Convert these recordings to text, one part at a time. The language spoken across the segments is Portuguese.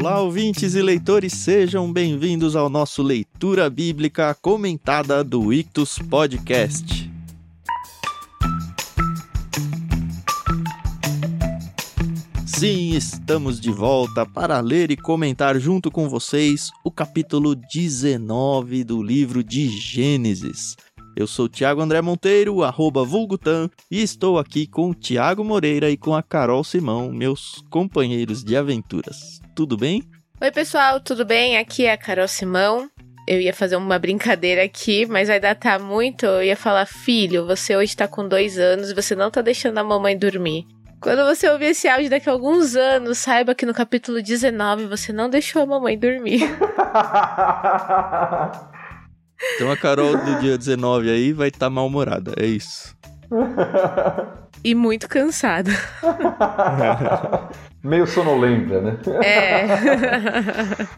Olá, ouvintes e leitores, sejam bem-vindos ao nosso Leitura Bíblica Comentada do Ictus Podcast. Sim, estamos de volta para ler e comentar junto com vocês o capítulo 19 do livro de Gênesis. Eu sou Tiago André Monteiro, arroba Vulgutan, e estou aqui com o Tiago Moreira e com a Carol Simão, meus companheiros de aventuras. Tudo bem? Oi, pessoal, tudo bem? Aqui é a Carol Simão. Eu ia fazer uma brincadeira aqui, mas vai datar muito. Eu ia falar, filho, você hoje tá com dois anos e você não tá deixando a mamãe dormir. Quando você ouvir esse áudio daqui a alguns anos, saiba que no capítulo 19 você não deixou a mamãe dormir. Então a Carol do dia 19 aí vai estar tá mal-humorada, é isso. E muito cansada. Meio sonolenta, né? É.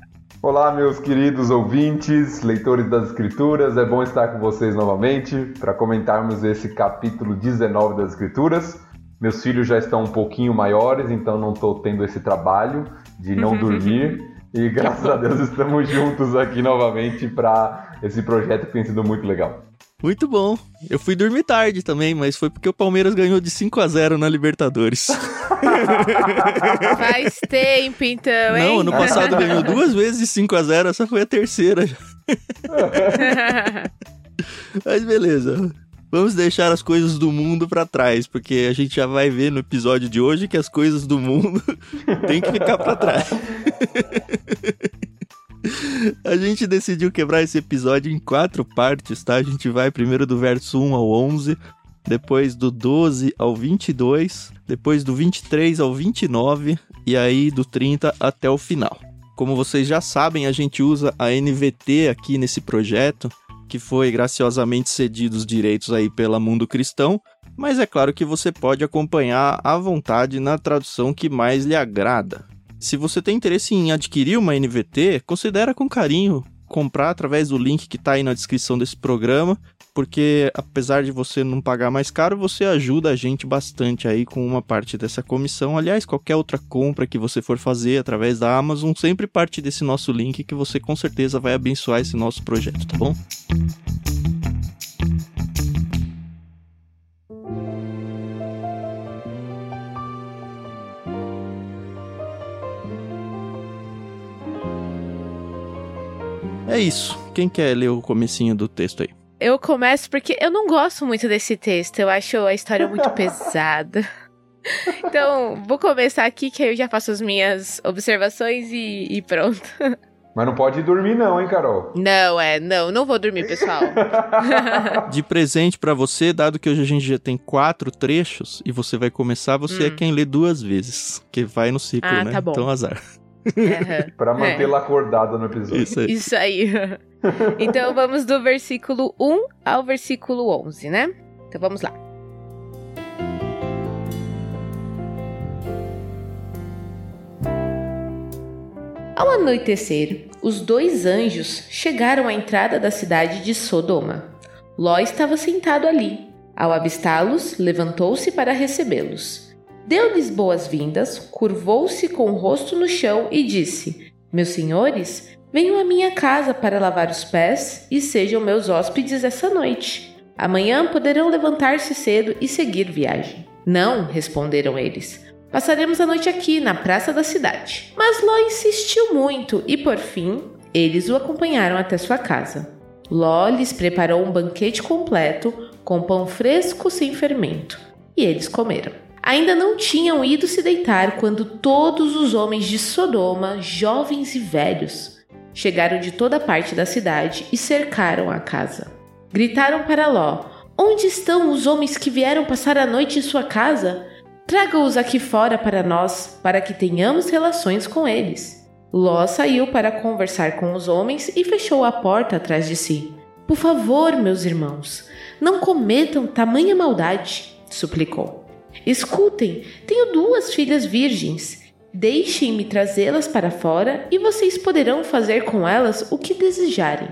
Olá, meus queridos ouvintes, leitores das Escrituras, é bom estar com vocês novamente para comentarmos esse capítulo 19 das Escrituras. Meus filhos já estão um pouquinho maiores, então não estou tendo esse trabalho de não dormir. E graças a Deus estamos juntos aqui novamente para esse projeto que tem sido muito legal. Muito bom. Eu fui dormir tarde também, mas foi porque o Palmeiras ganhou de 5 a 0 na Libertadores. Faz tempo então, hein? Não, ano passado ganhou duas vezes de 5 a 0, essa foi a terceira. mas beleza. Vamos deixar as coisas do mundo para trás, porque a gente já vai ver no episódio de hoje que as coisas do mundo tem que ficar para trás. a gente decidiu quebrar esse episódio em quatro partes, tá? A gente vai primeiro do verso 1 ao 11, depois do 12 ao 22, depois do 23 ao 29 e aí do 30 até o final. Como vocês já sabem, a gente usa a NVT aqui nesse projeto que foi graciosamente cedido os direitos aí pela Mundo Cristão, mas é claro que você pode acompanhar à vontade na tradução que mais lhe agrada. Se você tem interesse em adquirir uma NVT, considera com carinho comprar através do link que está aí na descrição desse programa porque apesar de você não pagar mais caro, você ajuda a gente bastante aí com uma parte dessa comissão. Aliás, qualquer outra compra que você for fazer através da Amazon, sempre parte desse nosso link que você com certeza vai abençoar esse nosso projeto, tá bom? É isso. Quem quer ler o comecinho do texto aí? Eu começo porque eu não gosto muito desse texto. Eu acho a história muito pesada. Então, vou começar aqui que aí eu já faço as minhas observações e, e pronto. Mas não pode dormir não, hein, Carol? Não, é, não, não vou dormir, pessoal. De presente para você, dado que hoje a gente já tem quatro trechos e você vai começar, você é hum. é quem lê duas vezes, que vai no ciclo, ah, né? Tá bom. Então azar. Uhum. para mantê-la é. acordada no episódio. Isso aí. Isso aí. então vamos do versículo 1 ao versículo 11, né? Então vamos lá. Ao anoitecer, os dois anjos chegaram à entrada da cidade de Sodoma. Ló estava sentado ali. Ao avistá-los, levantou-se para recebê-los. Deu-lhes boas-vindas, curvou-se com o rosto no chão e disse: Meus senhores, venham à minha casa para lavar os pés e sejam meus hóspedes essa noite. Amanhã poderão levantar-se cedo e seguir viagem. Não, responderam eles. Passaremos a noite aqui, na praça da cidade. Mas Ló insistiu muito e, por fim, eles o acompanharam até sua casa. Ló lhes preparou um banquete completo, com pão fresco sem fermento, e eles comeram. Ainda não tinham ido se deitar quando todos os homens de Sodoma, jovens e velhos, chegaram de toda parte da cidade e cercaram a casa. Gritaram para Ló: Onde estão os homens que vieram passar a noite em sua casa? Traga-os aqui fora para nós, para que tenhamos relações com eles. Ló saiu para conversar com os homens e fechou a porta atrás de si. Por favor, meus irmãos, não cometam tamanha maldade, suplicou. Escutem, tenho duas filhas virgens. Deixem-me trazê-las para fora e vocês poderão fazer com elas o que desejarem.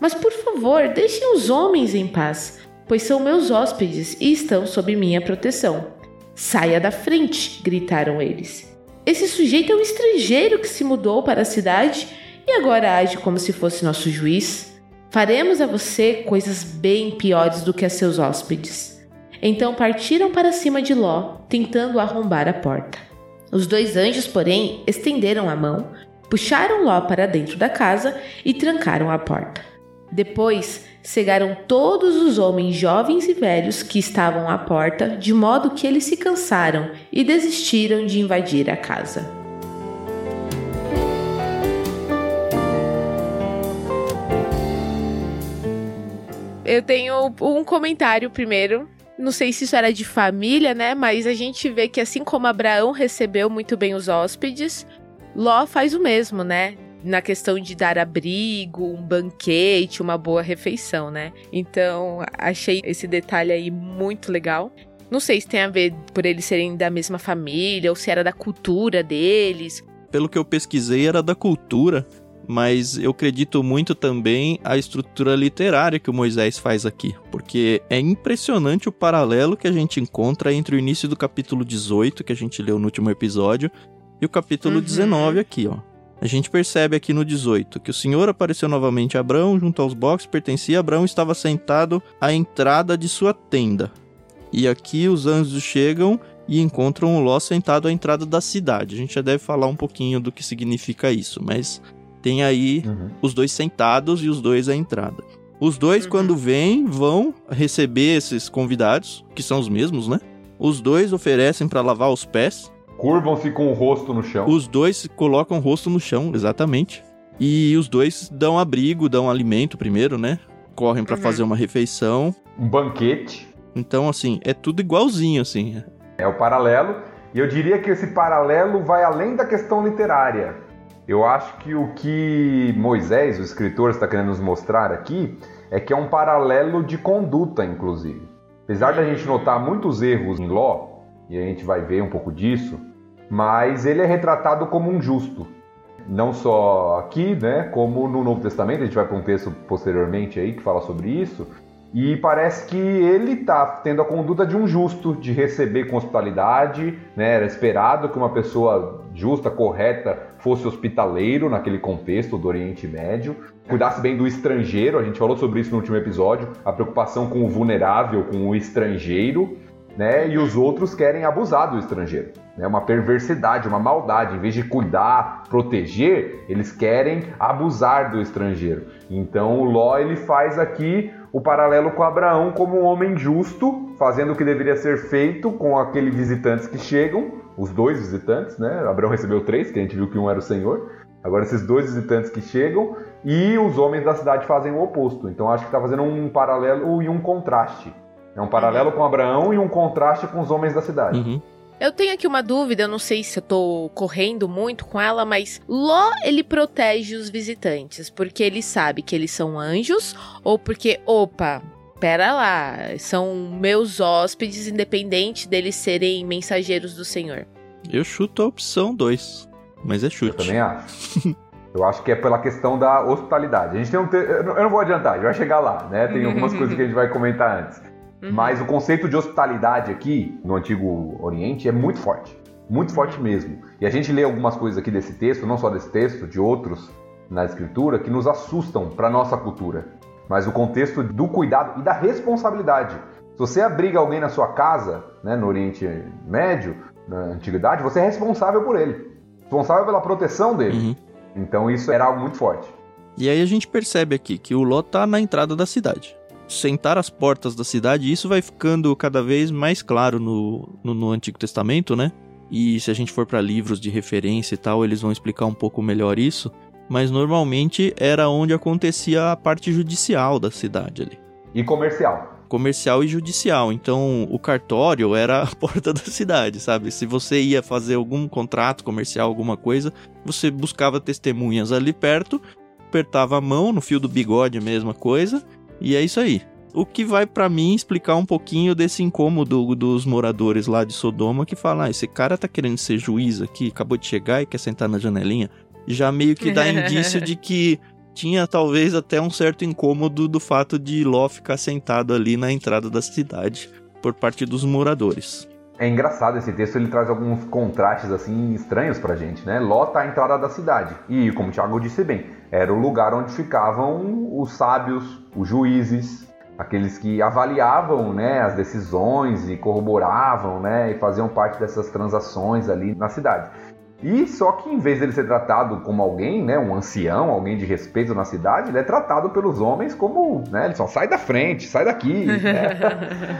Mas por favor, deixem os homens em paz, pois são meus hóspedes e estão sob minha proteção. Saia da frente! gritaram eles. esse sujeito é um estrangeiro que se mudou para a cidade e agora age como se fosse nosso juiz. Faremos a você coisas bem piores do que a seus hóspedes. Então partiram para cima de Ló, tentando arrombar a porta. Os dois anjos, porém, estenderam a mão, puxaram Ló para dentro da casa e trancaram a porta. Depois, cegaram todos os homens jovens e velhos que estavam à porta, de modo que eles se cansaram e desistiram de invadir a casa. Eu tenho um comentário primeiro. Não sei se isso era de família, né? Mas a gente vê que assim como Abraão recebeu muito bem os hóspedes, Ló faz o mesmo, né? na questão de dar abrigo, um banquete, uma boa refeição, né? Então, achei esse detalhe aí muito legal. Não sei se tem a ver por eles serem da mesma família ou se era da cultura deles. Pelo que eu pesquisei, era da cultura, mas eu acredito muito também a estrutura literária que o Moisés faz aqui, porque é impressionante o paralelo que a gente encontra entre o início do capítulo 18, que a gente leu no último episódio, e o capítulo uhum. 19 aqui, ó. A gente percebe aqui no 18 que o Senhor apareceu novamente a Abraão junto aos boxes pertencia a Abraão estava sentado à entrada de sua tenda. E aqui os anjos chegam e encontram o Ló sentado à entrada da cidade. A gente já deve falar um pouquinho do que significa isso, mas tem aí uhum. os dois sentados e os dois à entrada. Os dois, uhum. quando vêm, vão receber esses convidados, que são os mesmos, né? Os dois oferecem para lavar os pés Curvam-se com o rosto no chão. Os dois colocam o rosto no chão, exatamente. E os dois dão abrigo, dão alimento primeiro, né? Correm para uhum. fazer uma refeição. Um banquete. Então, assim, é tudo igualzinho, assim. É o paralelo. E eu diria que esse paralelo vai além da questão literária. Eu acho que o que Moisés, o escritor, está querendo nos mostrar aqui é que é um paralelo de conduta, inclusive. Apesar da gente notar muitos erros em Ló, e a gente vai ver um pouco disso, mas ele é retratado como um justo. Não só aqui, né, como no Novo Testamento, a gente vai para um texto posteriormente aí que fala sobre isso, e parece que ele está tendo a conduta de um justo, de receber com hospitalidade, né? Era esperado que uma pessoa justa, correta, fosse hospitaleiro naquele contexto do Oriente Médio, cuidasse bem do estrangeiro, a gente falou sobre isso no último episódio, a preocupação com o vulnerável, com o estrangeiro, né? E os outros querem abusar do estrangeiro. É uma perversidade, uma maldade. Em vez de cuidar, proteger, eles querem abusar do estrangeiro. Então o Ló ele faz aqui o paralelo com Abraão como um homem justo, fazendo o que deveria ser feito com aqueles visitantes que chegam, os dois visitantes, né? Abraão recebeu três, que a gente viu que um era o Senhor. Agora esses dois visitantes que chegam e os homens da cidade fazem o oposto. Então acho que está fazendo um paralelo e um contraste. É um paralelo uhum. com Abraão e um contraste com os homens da cidade. Uhum. Eu tenho aqui uma dúvida, eu não sei se eu tô correndo muito com ela, mas Ló, ele protege os visitantes porque ele sabe que eles são anjos ou porque, opa, pera lá, são meus hóspedes, independente deles serem mensageiros do Senhor? Eu chuto a opção 2, mas é chute. Eu também acho. Eu acho que é pela questão da hospitalidade. A gente tem um te... Eu não vou adiantar, a gente vai chegar lá, né? Tem algumas coisas que a gente vai comentar antes. Uhum. Mas o conceito de hospitalidade aqui, no Antigo Oriente, é muito forte. Muito forte mesmo. E a gente lê algumas coisas aqui desse texto, não só desse texto, de outros na Escritura, que nos assustam para nossa cultura. Mas o contexto do cuidado e da responsabilidade. Se você abriga alguém na sua casa, né, no Oriente Médio, na Antiguidade, você é responsável por ele. Responsável pela proteção dele. Uhum. Então isso era algo muito forte. E aí a gente percebe aqui que o Ló tá na entrada da cidade sentar as portas da cidade, isso vai ficando cada vez mais claro no, no, no Antigo Testamento, né? E se a gente for para livros de referência e tal, eles vão explicar um pouco melhor isso. Mas normalmente era onde acontecia a parte judicial da cidade ali. E comercial. Comercial e judicial. Então o cartório era a porta da cidade, sabe? Se você ia fazer algum contrato comercial, alguma coisa, você buscava testemunhas ali perto, apertava a mão no fio do bigode, mesma coisa, e é isso aí. O que vai para mim explicar um pouquinho desse incômodo dos moradores lá de Sodoma que falam: ah, esse cara tá querendo ser juiz aqui, acabou de chegar e quer sentar na janelinha. Já meio que dá indício de que tinha talvez até um certo incômodo do fato de Ló ficar sentado ali na entrada da cidade por parte dos moradores. É engraçado esse texto, ele traz alguns contrastes assim estranhos pra gente, né? Ló tá à entrada da cidade. E, como o Tiago disse bem, era o lugar onde ficavam os sábios, os juízes, aqueles que avaliavam né, as decisões e corroboravam né, e faziam parte dessas transações ali na cidade. E só que em vez dele ser tratado como alguém, né, um ancião, alguém de respeito na cidade, ele é tratado pelos homens como, né, ele só sai da frente, sai daqui. Né?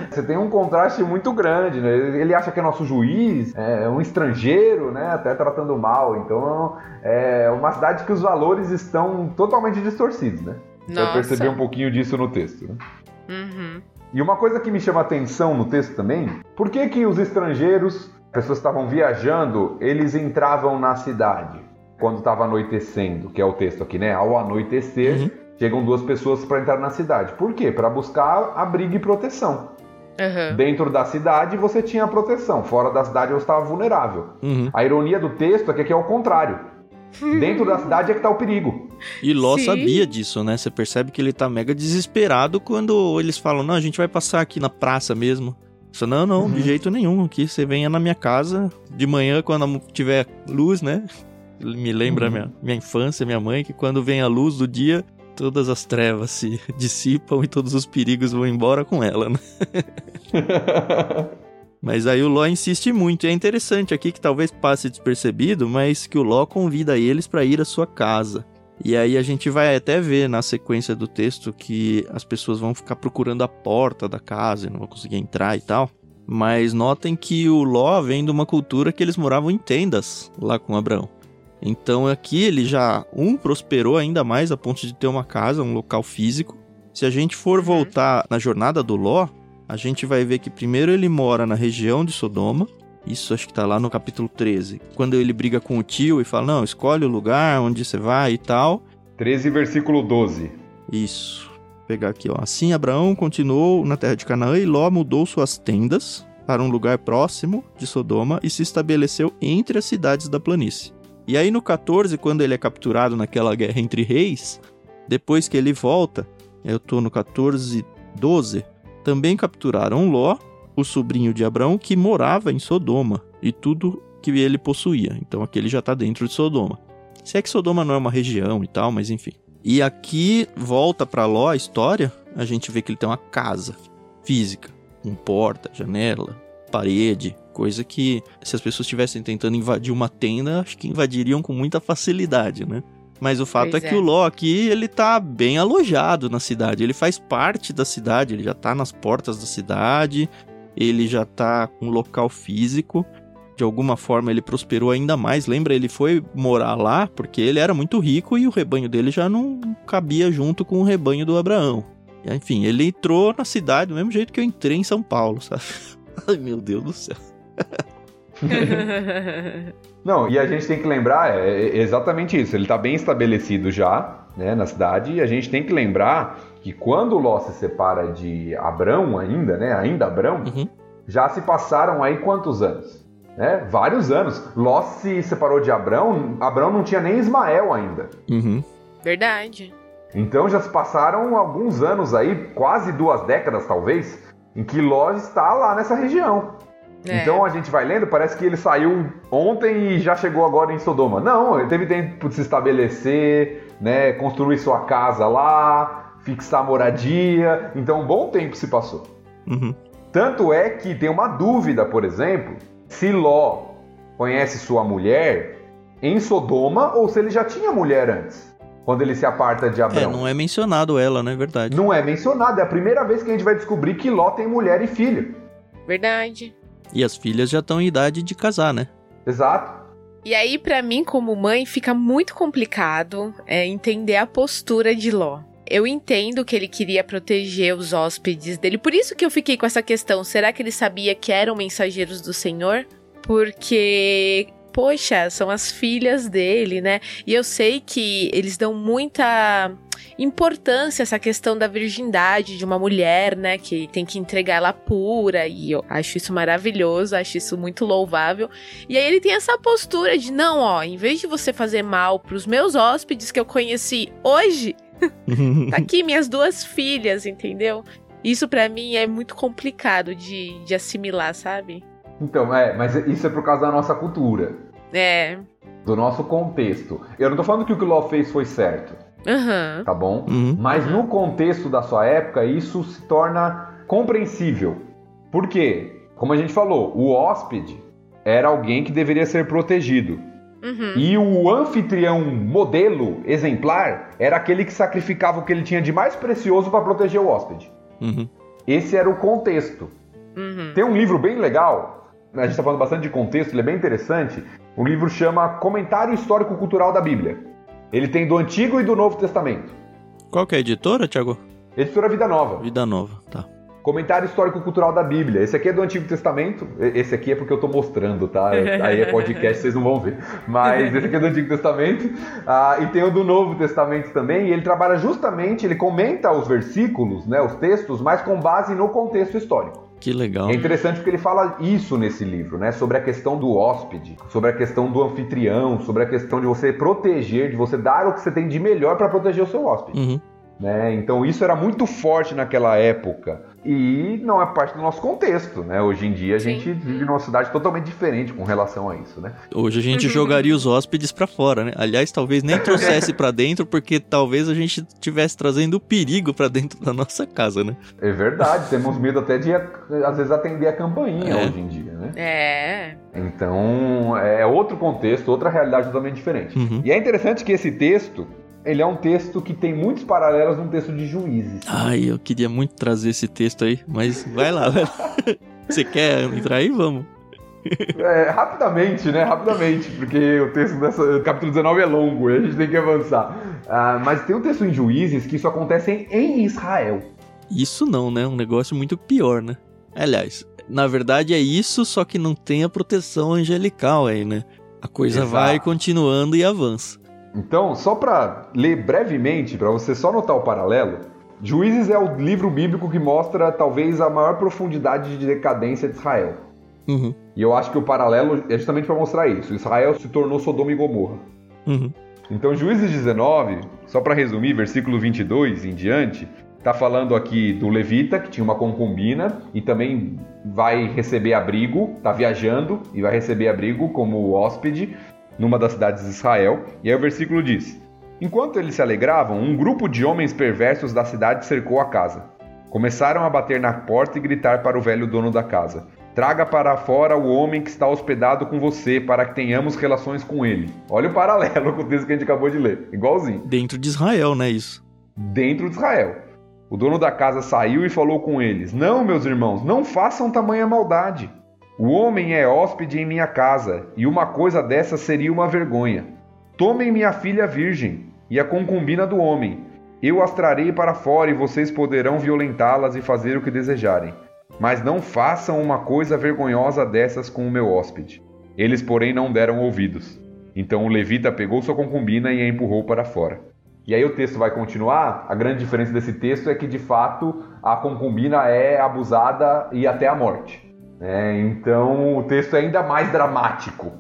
Você tem um contraste muito grande, né? Ele acha que é nosso juiz, é um estrangeiro, né, até tratando mal. Então é uma cidade que os valores estão totalmente distorcidos, né? Nossa. Você perceber um pouquinho disso no texto. Né? Uhum. E uma coisa que me chama atenção no texto também, por que que os estrangeiros pessoas estavam viajando, eles entravam na cidade quando estava anoitecendo, que é o texto aqui, né? Ao anoitecer, uhum. chegam duas pessoas para entrar na cidade. Por quê? Para buscar abrigo e proteção. Uhum. Dentro da cidade você tinha proteção, fora da cidade você estava vulnerável. Uhum. A ironia do texto é que aqui é o contrário. Dentro da cidade é que tá o perigo. E Ló Sim. sabia disso, né? Você percebe que ele tá mega desesperado quando eles falam: Não, a gente vai passar aqui na praça mesmo. Só, não, não, uhum. de jeito nenhum. Aqui você venha na minha casa de manhã quando tiver luz, né? Me lembra uhum. minha, minha infância, minha mãe, que quando vem a luz do dia, todas as trevas se dissipam e todos os perigos vão embora com ela, né? mas aí o Ló insiste muito. E é interessante aqui que talvez passe despercebido, mas que o Ló convida eles para ir à sua casa. E aí a gente vai até ver na sequência do texto que as pessoas vão ficar procurando a porta da casa e não vão conseguir entrar e tal. Mas notem que o Ló vem de uma cultura que eles moravam em tendas lá com Abraão. Então aqui ele já, um, prosperou ainda mais a ponto de ter uma casa, um local físico. Se a gente for uhum. voltar na jornada do Ló, a gente vai ver que primeiro ele mora na região de Sodoma, isso acho que tá lá no capítulo 13. Quando ele briga com o tio e fala: Não, escolhe o lugar onde você vai e tal. 13, versículo 12. Isso. Vou pegar aqui, ó. Assim Abraão continuou na terra de Canaã e Ló mudou suas tendas para um lugar próximo de Sodoma e se estabeleceu entre as cidades da planície. E aí no 14, quando ele é capturado naquela guerra entre reis, depois que ele volta, eu tô no 14, 12, também capturaram Ló o sobrinho de Abraão que morava em Sodoma e tudo que ele possuía. Então aqui ele já está dentro de Sodoma. Se é que Sodoma não é uma região e tal, mas enfim. E aqui volta para Ló a história, a gente vê que ele tem uma casa física, com porta, janela, parede, coisa que se as pessoas estivessem tentando invadir uma tenda, acho que invadiriam com muita facilidade, né? Mas o fato é, é, que o Ló aqui, ele tá bem alojado na cidade. Ele faz parte da cidade, ele já tá nas portas da cidade ele já tá com um local físico. De alguma forma ele prosperou ainda mais. Lembra, ele foi morar lá porque ele era muito rico e o rebanho dele já não cabia junto com o rebanho do Abraão. Enfim, ele entrou na cidade do mesmo jeito que eu entrei em São Paulo, sabe? Ai, meu Deus do céu. Não, e a gente tem que lembrar, é exatamente isso. Ele está bem estabelecido já né, na cidade, e a gente tem que lembrar que quando Ló se separa de Abrão ainda, né, ainda Abrão, uhum. já se passaram aí quantos anos? Né? Vários anos. Ló se separou de Abrão, Abrão não tinha nem Ismael ainda. Uhum. Verdade. Então já se passaram alguns anos aí, quase duas décadas talvez, em que Ló está lá nessa região. É. Então a gente vai lendo, parece que ele saiu ontem e já chegou agora em Sodoma. Não, ele teve tempo de se estabelecer, né, construir sua casa lá, fixar moradia. Então, um bom tempo se passou. Uhum. Tanto é que tem uma dúvida, por exemplo, se Ló conhece sua mulher em Sodoma ou se ele já tinha mulher antes, quando ele se aparta de Abraão. É, não é mencionado ela, não é verdade? Não é mencionado, é a primeira vez que a gente vai descobrir que Ló tem mulher e filho. Verdade. E as filhas já estão em idade de casar, né? Exato. E aí, para mim, como mãe, fica muito complicado é, entender a postura de Ló eu entendo que ele queria proteger os hóspedes dele. Por isso que eu fiquei com essa questão: será que ele sabia que eram mensageiros do Senhor? Porque poxa, são as filhas dele, né? E eu sei que eles dão muita importância essa questão da virgindade de uma mulher, né, que tem que entregar ela pura, e eu acho isso maravilhoso, acho isso muito louvável. E aí ele tem essa postura de não, ó, em vez de você fazer mal para os meus hóspedes que eu conheci hoje, tá aqui minhas duas filhas, entendeu? Isso para mim é muito complicado de, de assimilar, sabe? Então, é, mas isso é por causa da nossa cultura, É. do nosso contexto. Eu não tô falando que o que o Ló fez foi certo, Aham. tá bom? Uhum. Mas no contexto da sua época, isso se torna compreensível. Por quê? Como a gente falou, o hóspede era alguém que deveria ser protegido. Uhum. E o anfitrião modelo, exemplar, era aquele que sacrificava o que ele tinha de mais precioso para proteger o hóspede. Uhum. Esse era o contexto. Uhum. Tem um livro bem legal, a gente está falando bastante de contexto, ele é bem interessante. O livro chama Comentário Histórico-Cultural da Bíblia. Ele tem do Antigo e do Novo Testamento. Qual que é a editora, Thiago? Editora Vida Nova. Vida Nova, tá. Comentário histórico-cultural da Bíblia. Esse aqui é do Antigo Testamento. Esse aqui é porque eu tô mostrando, tá? Aí é podcast, vocês não vão ver. Mas esse aqui é do Antigo Testamento. Ah, e tem o do Novo Testamento também. E ele trabalha justamente, ele comenta os versículos, né, os textos, mas com base no contexto histórico. Que legal. É interessante porque ele fala isso nesse livro, né? Sobre a questão do hóspede, sobre a questão do anfitrião, sobre a questão de você proteger, de você dar o que você tem de melhor para proteger o seu hóspede. Uhum. né? Então isso era muito forte naquela época e não é parte do nosso contexto, né? Hoje em dia a Sim. gente vive numa cidade totalmente diferente com relação a isso, né? Hoje a gente jogaria os hóspedes pra fora, né? Aliás, talvez nem trouxesse pra dentro, porque talvez a gente estivesse trazendo perigo pra dentro da nossa casa, né? É verdade, temos medo até de às vezes atender a campainha É. hoje em dia, né? É. Então é outro contexto, outra realidade totalmente diferente. Uhum. E é interessante que esse texto ele é um texto que tem muitos paralelos num texto de juízes. Ai, eu queria muito trazer esse texto aí, mas vai lá, vai lá. Você quer entrar aí? Vamos. É, rapidamente, né? Rapidamente, porque o texto dessa capítulo 19 é longo e a gente tem que avançar. Ah, mas tem um texto em Juízes que isso acontece em, Israel. Isso não, né? Um negócio muito pior, né? Aliás, na verdade é isso, só que não tem a proteção angelical aí, né? A coisa Exato. vai continuando e avança. Então, só para ler brevemente, para você só notar o paralelo, Juízes é o livro bíblico que mostra talvez a maior profundidade de decadência de Israel. Uhum, E eu acho que o paralelo é justamente para mostrar isso. Israel se tornou Sodoma e Gomorra. uhum. Então, Juízes 19, só para resumir, versículo 22 em diante, tá falando aqui do levita que tinha uma concubina e também vai receber abrigo, tá viajando e vai receber abrigo como hóspede numa das cidades de Israel. E aí o versículo diz: Enquanto eles se alegravam, um grupo de homens perversos da cidade cercou a casa. Começaram a bater na porta e gritar para o velho dono da casa: Traga para fora o homem que está hospedado com você, para que tenhamos relações com ele. Olha o paralelo com o texto que a gente acabou de ler. Igualzinho. Dentro de Israel, né? Isso. Dentro de Israel. O dono da casa saiu e falou com eles: Não, meus irmãos, não façam tamanha maldade. O homem é hóspede em minha casa, e uma coisa dessa seria uma vergonha. Tomem minha filha virgem e a concubina do homem. Eu as trarei para fora e vocês poderão violentá-las e fazer o que desejarem. Mas não façam uma coisa vergonhosa dessas com o meu hóspede. Eles, porém, não deram ouvidos. Então o levita pegou sua concubina e a empurrou para fora. E aí o texto vai continuar. A grande diferença desse texto é que, de fato, a concubina é abusada e até a morte. Né? então o texto é ainda mais dramático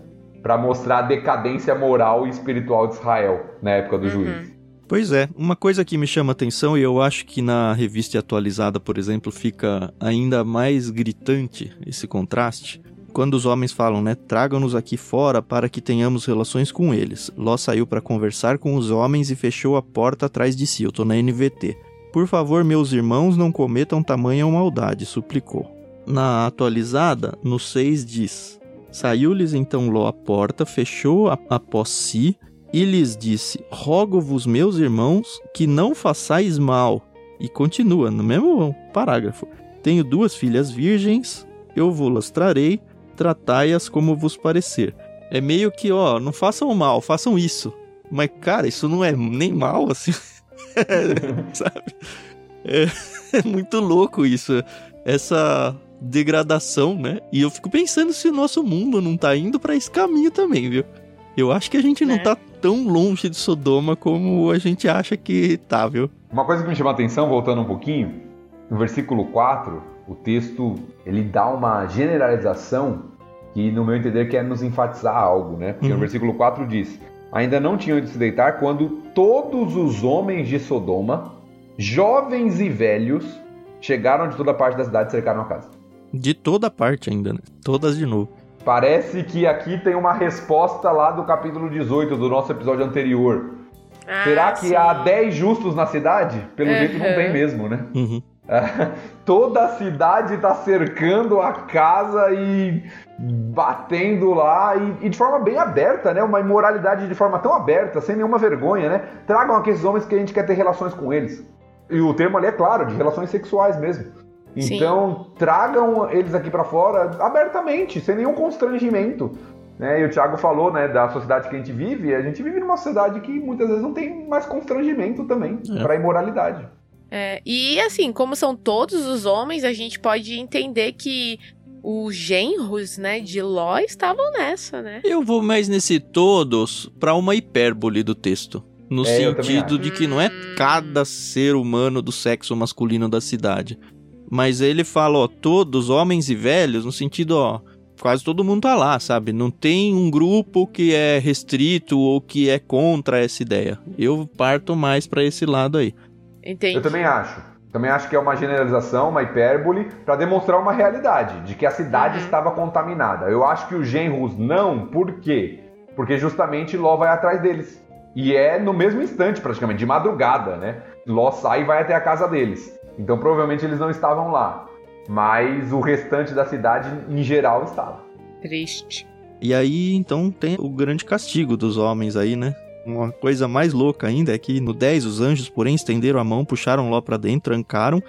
para mostrar a decadência moral e espiritual de Israel na época do juiz. Pois é, uma coisa que me chama atenção e eu acho que na revista atualizada, por exemplo, fica ainda mais gritante esse contraste. Quando os homens falam, né, tragam-nos aqui fora para que tenhamos relações com eles. Ló saiu para conversar com os homens e fechou a porta atrás de si. Eu tô na NVT. Por favor, meus irmãos, não cometam tamanha maldade, suplicou. Na atualizada, no 6 diz: Saiu-lhes então Ló a porta, fechou a- após si e lhes disse: Rogo-vos, meus irmãos, que não façais mal. E continua no mesmo parágrafo: Tenho duas filhas virgens, eu vou-las trarei, tratai-as como vos parecer. É meio que, ó, não façam mal, façam isso. Mas, cara, isso não é nem mal, assim. Sabe? É, é muito louco isso. Essa degradação, né? E eu fico pensando se o nosso mundo não tá indo pra esse caminho também, viu? Eu acho que a gente não Né? tá tão longe de Sodoma como a gente acha que tá, viu? Uma coisa que me chama a atenção, voltando um pouquinho, no versículo 4, o texto ele dá uma generalização que, no meu entender, quer nos enfatizar algo, né? Porque no Uhum. versículo 4 diz: Ainda não tinham ido se deitar quando todos os homens de Sodoma, jovens e velhos, chegaram de toda parte da cidade e cercaram a casa. De toda parte ainda, né? Todas de novo. Parece que aqui tem uma resposta lá do capítulo 18 do nosso episódio anterior. Ah, Será que sim. há 10 justos na cidade? Pelo jeito não tem mesmo, né? Uhum. Toda a cidade tá cercando a casa e batendo lá e, e de forma bem aberta, né? Uma imoralidade de forma tão aberta, sem nenhuma vergonha, né? Tragam aqui esses homens que a gente quer ter relações com eles. E o termo ali é claro, de relações sexuais mesmo. Sim. Então, tragam eles aqui pra fora abertamente, sem nenhum constrangimento. Né? E o Thiago falou, né, da sociedade que a gente vive, a gente vive numa sociedade que muitas vezes não tem mais constrangimento também É. pra imoralidade. É, e assim, como são todos os homens, a gente pode entender que os genros, né, de Ló estavam nessa, né? Eu vou mais nesse todos pra uma hipérbole do texto. No É, sentido de que não é cada ser humano do sexo masculino da cidade. Mas ele fala, ó, todos, homens e velhos, no sentido, ó, quase todo mundo tá lá, sabe? Não tem um grupo que é restrito ou que é contra essa ideia. Eu parto mais pra esse lado aí. Entendi. Eu também acho. Também acho que é uma generalização, uma hipérbole, para demonstrar uma realidade, de que a cidade Uhum. estava contaminada. Eu acho que os genros não, por quê? Porque justamente Ló vai atrás deles. E é no mesmo instante, praticamente, de madrugada, né? Ló sai e vai até a casa deles. Então provavelmente eles não estavam lá. Mas o restante da cidade, em geral, estava. Triste. E aí, então, tem o grande castigo dos homens aí, né? Uma coisa mais louca ainda é que no 10 os anjos, porém, estenderam a mão, puxaram Ló pra dentro, trancaram.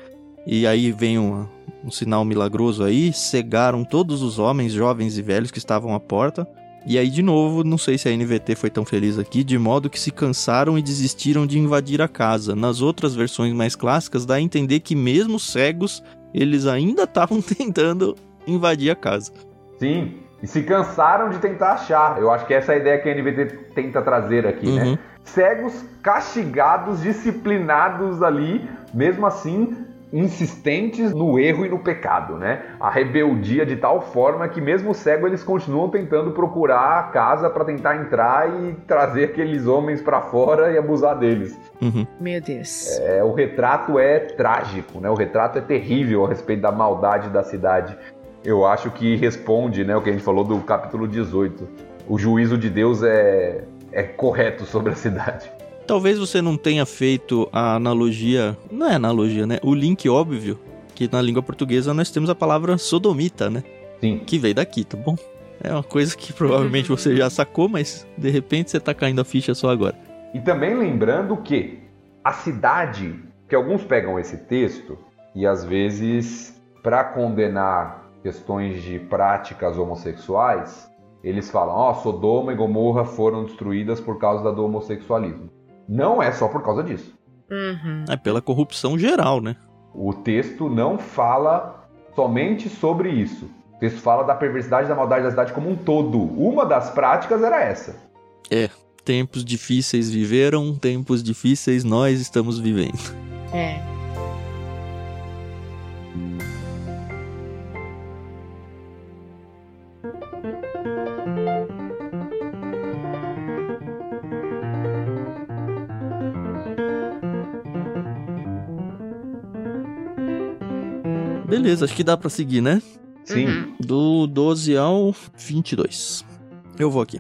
E aí vem um, um sinal milagroso aí, cegaram todos os homens, jovens e velhos que estavam à porta. E aí, de novo, não sei se a NVT foi tão feliz aqui, de modo que se cansaram e desistiram de invadir a casa. Nas outras versões mais clássicas, dá a entender que mesmo cegos, eles ainda estavam tentando invadir a casa. Sim, e se cansaram de tentar achar. Eu acho que essa é a ideia que a NVT tenta trazer aqui, né? Uhum. Cegos castigados, disciplinados ali, mesmo assim insistentes no erro e no pecado, né? A rebeldia de tal forma que mesmo cego eles continuam tentando procurar a casa para tentar entrar e trazer aqueles homens para fora e abusar deles. Uhum. Meu Deus. É, o retrato é trágico, né? O retrato é terrível a respeito da maldade da cidade. Eu acho que responde, né, o que a gente falou do capítulo 18. O juízo de Deus é, é correto sobre a cidade. Talvez você não tenha feito a analogia, não é analogia, né? O link óbvio, que na língua portuguesa nós temos a palavra sodomita, né? Sim. Que veio daqui, tá bom? É uma coisa que provavelmente você já sacou, mas de repente você tá caindo a ficha só agora. E também lembrando que a cidade, que alguns pegam esse texto e às vezes para condenar questões de práticas homossexuais, eles falam, ó, Sodoma e Gomorra foram destruídas por causa do homossexualismo. Não é só por causa disso. Uhum. É pela corrupção geral, né? O texto não fala somente sobre isso. O texto fala da perversidade e da maldade da cidade como um todo. Uma das práticas era essa. Tempos difíceis viveram, tempos difíceis nós estamos vivendo. É. Beleza, acho que dá pra seguir, né? Sim. Uhum. Do 12 ao 22. Eu vou aqui.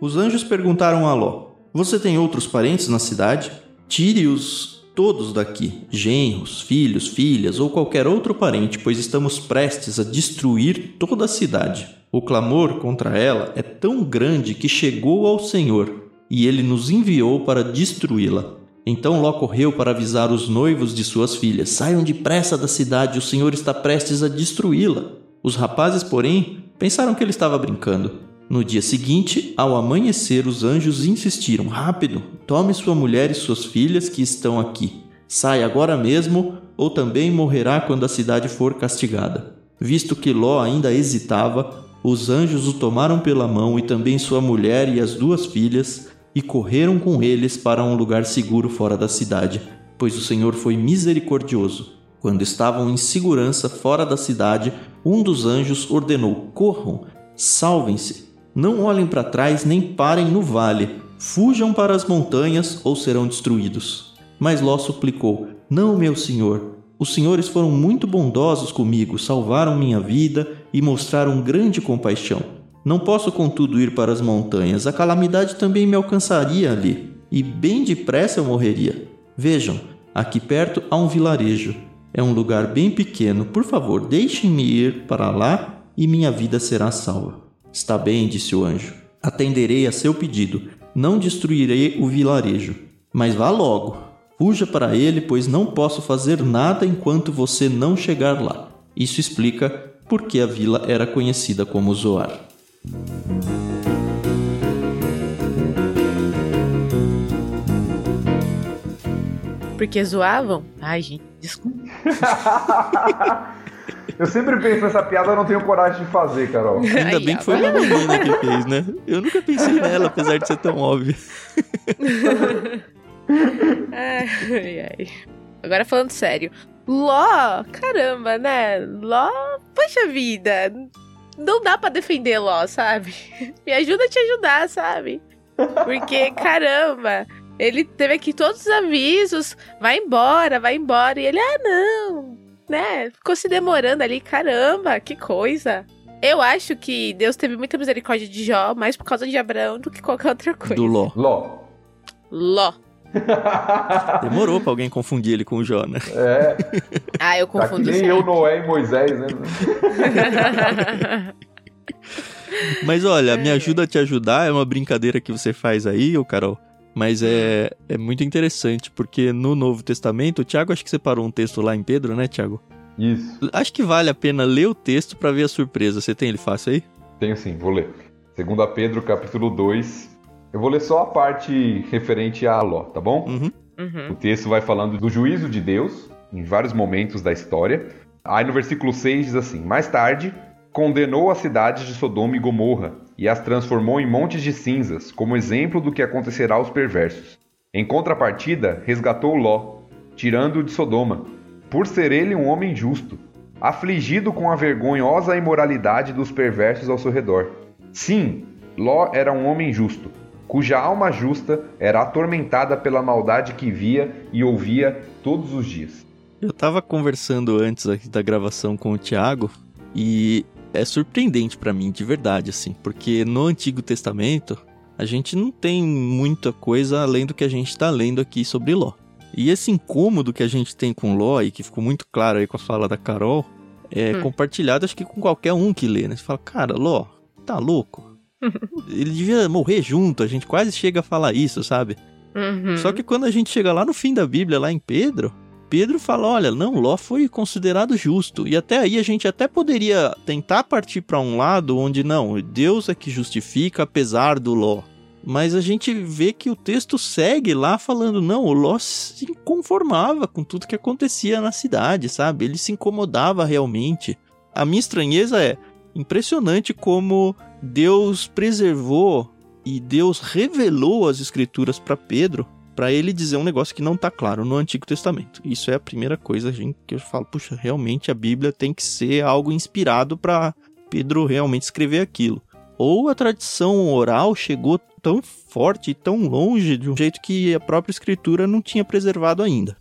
Os anjos perguntaram a Ló: Você tem outros parentes na cidade? Tire-os todos daqui, genros, filhos, filhas ou qualquer outro parente, pois estamos prestes a destruir toda a cidade. O clamor contra ela é tão grande que chegou ao Senhor, e ele nos enviou para destruí-la. Então Ló correu para avisar os noivos de suas filhas: Saiam depressa da cidade, o Senhor está prestes a destruí-la. Os rapazes, porém, pensaram que ele estava brincando. No dia seguinte, ao amanhecer, os anjos insistiram: Rápido, tome sua mulher e suas filhas que estão aqui. Saia agora mesmo, ou também morrerá quando a cidade for castigada. Visto que Ló ainda hesitava, os anjos o tomaram pela mão e também sua mulher e as duas filhas, e correram com eles para um lugar seguro fora da cidade, pois o Senhor foi misericordioso. Quando estavam em segurança fora da cidade, um dos anjos ordenou: Corram, salvem-se, não olhem para trás nem parem no vale. Fujam para as montanhas ou serão destruídos. Mas Ló suplicou: Não, meu senhor. Os senhores foram muito bondosos comigo, salvaram minha vida e mostraram grande compaixão. Não posso, contudo, ir para as montanhas. A calamidade também me alcançaria ali, e bem depressa eu morreria. Vejam, aqui perto há um vilarejo. É um lugar bem pequeno. Por favor, deixem-me ir para lá e minha vida será salva. Está bem, disse o anjo. Atenderei a seu pedido. Não destruirei o vilarejo. Mas vá logo. Fuja para ele, pois não posso fazer nada enquanto você não chegar lá. Isso explica por que a vila era conhecida como Zoar. Porque zoavam? Ai, gente, desculpa. Eu sempre penso nessa piada, eu não tenho coragem de fazer, Carol. Ainda bem que foi uma menina que fez, né? Eu nunca pensei nela, apesar de ser tão óbvio. ai, ai. Agora falando sério. Ló, caramba, né? Ló, poxa vida. Não dá para defender Ló, sabe? Me ajuda a te ajudar, sabe? Porque, caramba, ele teve aqui todos os avisos, vai embora, vai embora. E ele, ah, não, né? Ficou se demorando ali, caramba, que coisa. Eu acho que Deus teve muita misericórdia de Jó, mais por causa de Abraão do que qualquer outra coisa. Do Ló. Ló. Ló. Demorou pra alguém confundir ele com o Jó, né? É. Ah, eu Tá que confundo nem eu, Noé e Moisés, né? Mas olha, me ajuda a te ajudar é uma brincadeira que você faz aí, ô Carol. Mas é, é muito interessante, porque no Novo Testamento, o Tiago acho que separou um texto lá em Pedro, né, Tiago? Isso. Acho que vale a pena ler o texto pra ver a surpresa. Você tem ele fácil aí? Tenho sim, vou ler. 2 Pedro, capítulo 2. Eu vou ler só a parte referente a Ló, tá bom? Uhum. Uhum. O texto vai falando do juízo de Deus em vários momentos da história. Aí no versículo 6 diz assim: Mais tarde, condenou as cidades de Sodoma e Gomorra e as transformou em montes de cinzas, como exemplo do que acontecerá aos perversos. Em contrapartida, resgatou Ló, tirando-o de Sodoma, por ser ele um homem justo, afligido com a vergonhosa imoralidade dos perversos ao seu redor. Sim, Ló era um homem justo, cuja alma justa era atormentada pela maldade que via e ouvia todos os dias. Eu tava conversando antes aqui da gravação com o Tiago e é surpreendente pra mim, de verdade, assim, porque no Antigo Testamento a gente não tem muita coisa além do que a gente tá lendo aqui sobre Ló. E esse incômodo que a gente tem com Ló, e que ficou muito claro aí com a fala da Carol, é Hum. compartilhado acho que com qualquer um que lê, né? Você fala, cara, Ló, tá louco? Ele devia morrer junto, a gente quase chega a falar isso, sabe? Uhum. Só que quando a gente chega lá no fim da Bíblia, lá em Pedro, Pedro fala: olha, não, Ló foi considerado justo. E até aí a gente até poderia tentar partir para um lado onde não, Deus é que justifica apesar do Ló. Mas a gente vê que o texto segue lá falando: não, o Ló se conformava com tudo que acontecia na cidade, sabe? Ele se incomodava realmente. A minha estranheza é impressionante como Deus preservou e Deus revelou as escrituras para Pedro para ele dizer um negócio que não tá claro no Antigo Testamento. Isso é a primeira coisa gente, que eu falo, puxa, realmente a Bíblia tem que ser algo inspirado para Pedro realmente escrever aquilo. Ou a tradição oral chegou tão forte e tão longe de um jeito que a própria escritura não tinha preservado ainda.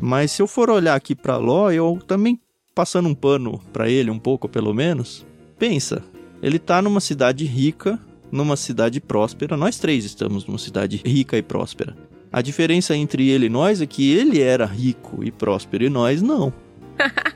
Mas se eu for olhar aqui para Ló, eu também passando um pano para ele um pouco pelo menos. Pensa, ele tá numa cidade rica, numa cidade próspera. Nós três estamos numa cidade rica e próspera. A diferença entre ele e nós é que ele era rico e próspero e nós não.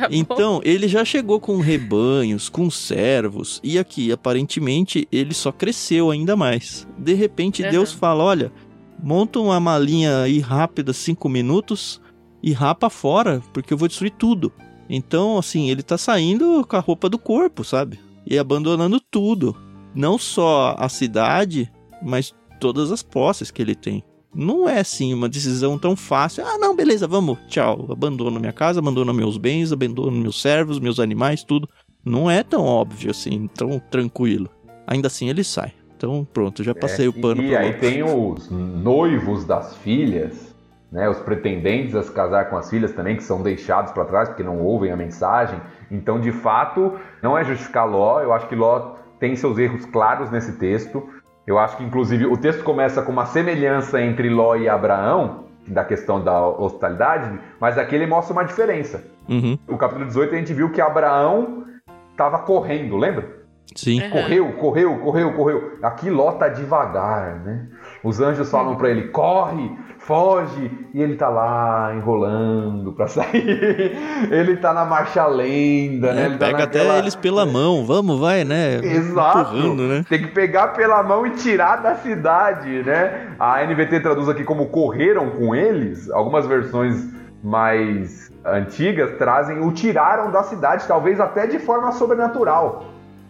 Tá. Então, ele já chegou com rebanhos, com servos, e aqui, aparentemente, ele só cresceu ainda mais. De repente, Aham. Deus fala: olha, monta uma malinha aí rápida, cinco minutos, e rapa fora, porque eu vou destruir tudo. Então, assim, ele tá saindo com a roupa do corpo, sabe? E abandonando tudo. Não só a cidade, mas todas as posses que ele tem. Não é assim uma decisão tão fácil. Ah, não, beleza, vamos, tchau. Abandono minha casa, abandono meus bens, abandono meus servos, meus animais, tudo. Não é tão óbvio assim, tão tranquilo. Ainda assim ele sai. Então, pronto, já passei o pano É, E aí tem os noivos das filhas, né, os pretendentes a se casar com as filhas também, que são deixados para trás porque não ouvem a mensagem. Então, de fato, não é justificar Ló. Eu acho que Ló tem seus erros claros nesse texto. Eu acho que, inclusive, o texto começa com uma semelhança entre Ló e Abraão, da questão da hospitalidade, mas aqui ele mostra uma diferença. Uhum. No capítulo 18 a gente viu que Abraão estava correndo, lembra? Sim. Uhum. Correu, correu, correu, correu. Aqui Ló tá devagar, né? Os anjos falam para ele: corre, foge, e ele tá lá enrolando pra sair. ele tá na marcha lenta, né? É, Ele tá pega naquela- até eles pela mão, vamos, vai, né? Exato. Né? Tem que pegar pela mão e tirar da cidade, né? A NVT traduz aqui como correram com eles. Algumas versões mais antigas trazem o tiraram da cidade, talvez até de forma sobrenatural.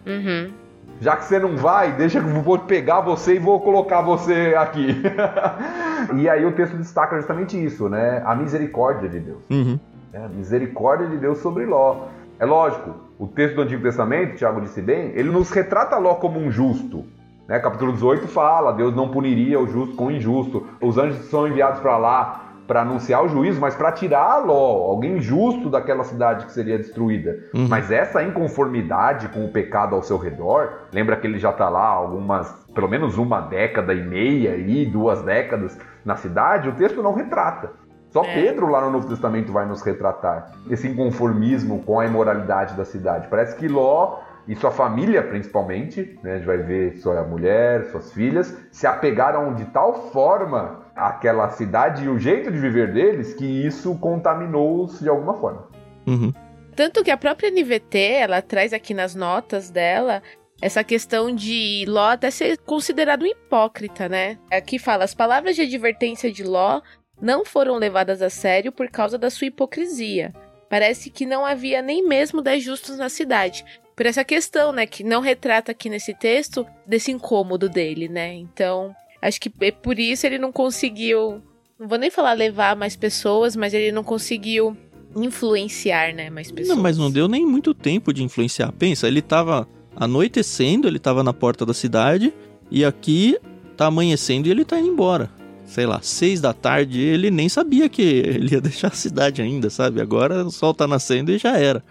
Uhum. Já que você não vai, deixa que eu vou pegar você e vou colocar você aqui. e aí o texto destaca justamente isso, né? A misericórdia de Deus. Uhum. A misericórdia de Deus sobre Ló. É lógico, o texto do Antigo Testamento, Tiago disse bem, ele nos retrata Ló como um justo. Né? Capítulo 18 fala, Deus não puniria o justo com o injusto. Os anjos são enviados para lá para anunciar o juízo, mas para tirar Ló, alguém justo daquela cidade que seria destruída. Uhum. Mas essa inconformidade com o pecado ao seu redor, lembra que ele já está lá algumas, pelo menos uma década e meia e duas décadas na cidade, o texto não retrata. Só É. Pedro lá no Novo Testamento vai nos retratar esse inconformismo com a imoralidade da cidade. Parece que Ló e sua família, principalmente, né, a gente vai ver sua mulher, suas filhas, se apegaram de tal forma àquela cidade e o jeito de viver deles que isso contaminou-os de alguma forma. Uhum. Tanto que a própria NVT, ela traz aqui nas notas dela essa questão de Ló até ser considerado um hipócrita, né? Aqui fala: as palavras de advertência de Ló não foram levadas a sério por causa da sua hipocrisia. Parece que não havia nem mesmo dez justos na cidade. Por essa questão, né, que não retrata aqui nesse texto desse incômodo dele, né? Então, acho que é por isso ele não conseguiu, não vou nem falar levar mais pessoas, mas ele não conseguiu influenciar, né, mais pessoas. Não, mas não deu nem muito tempo de influenciar. Pensa, ele tava anoitecendo, ele tava na porta da cidade, e aqui tá amanhecendo e ele tá indo embora. Sei lá, seis da tarde, ele nem sabia que ele ia deixar a cidade ainda, sabe? Agora o sol tá nascendo e já era.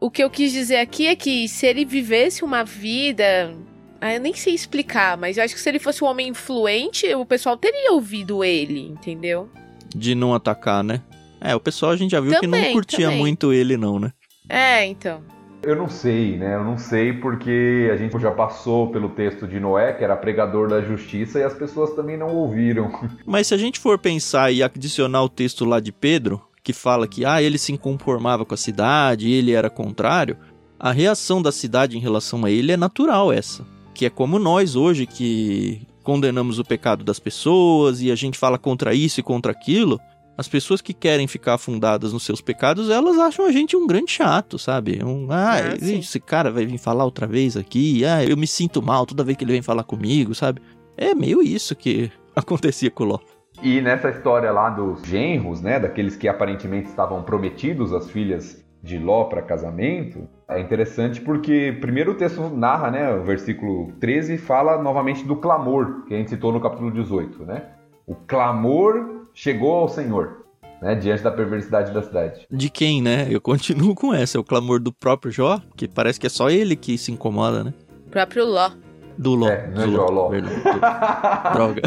O que eu quis dizer aqui é que se ele vivesse uma vida. Ah, eu nem sei explicar, mas eu acho que se ele fosse um homem influente, o pessoal teria ouvido ele, entendeu? De não atacar, né? É, o pessoal a gente já viu que não Também, curtia também. muito ele, não, né? É, então. Eu não sei, né? Eu não sei porque a gente já passou pelo texto de Noé, que era pregador da justiça, e as pessoas também não ouviram. Mas se a gente for pensar e adicionar o texto lá de Pedro, que fala que ah, ele se inconformava com a cidade, ele era contrário, a reação da cidade em relação a ele é natural essa. Que é como nós hoje que condenamos o pecado das pessoas e a gente fala contra isso e contra aquilo. As pessoas que querem ficar afundadas nos seus pecados, elas acham a gente um grande chato, sabe? Um, ah, sim. esse cara vai vir falar outra vez aqui, ah, eu me sinto mal toda vez que ele vem falar comigo, sabe? É meio isso que acontecia com o Ló. E nessa história lá dos genros, né, daqueles que aparentemente estavam prometidos às filhas de Ló para casamento, é interessante porque primeiro o texto narra, né, o versículo 13 fala novamente do clamor, que a gente citou no capítulo 18, né? O clamor chegou ao Senhor, né, diante da perversidade da cidade. De quem, né? Eu continuo com essa. É o clamor do próprio Jó, que parece que é só ele que se incomoda, né? O próprio Ló. Do Ló. É, não é do Jó, Ló. Verdade. Droga.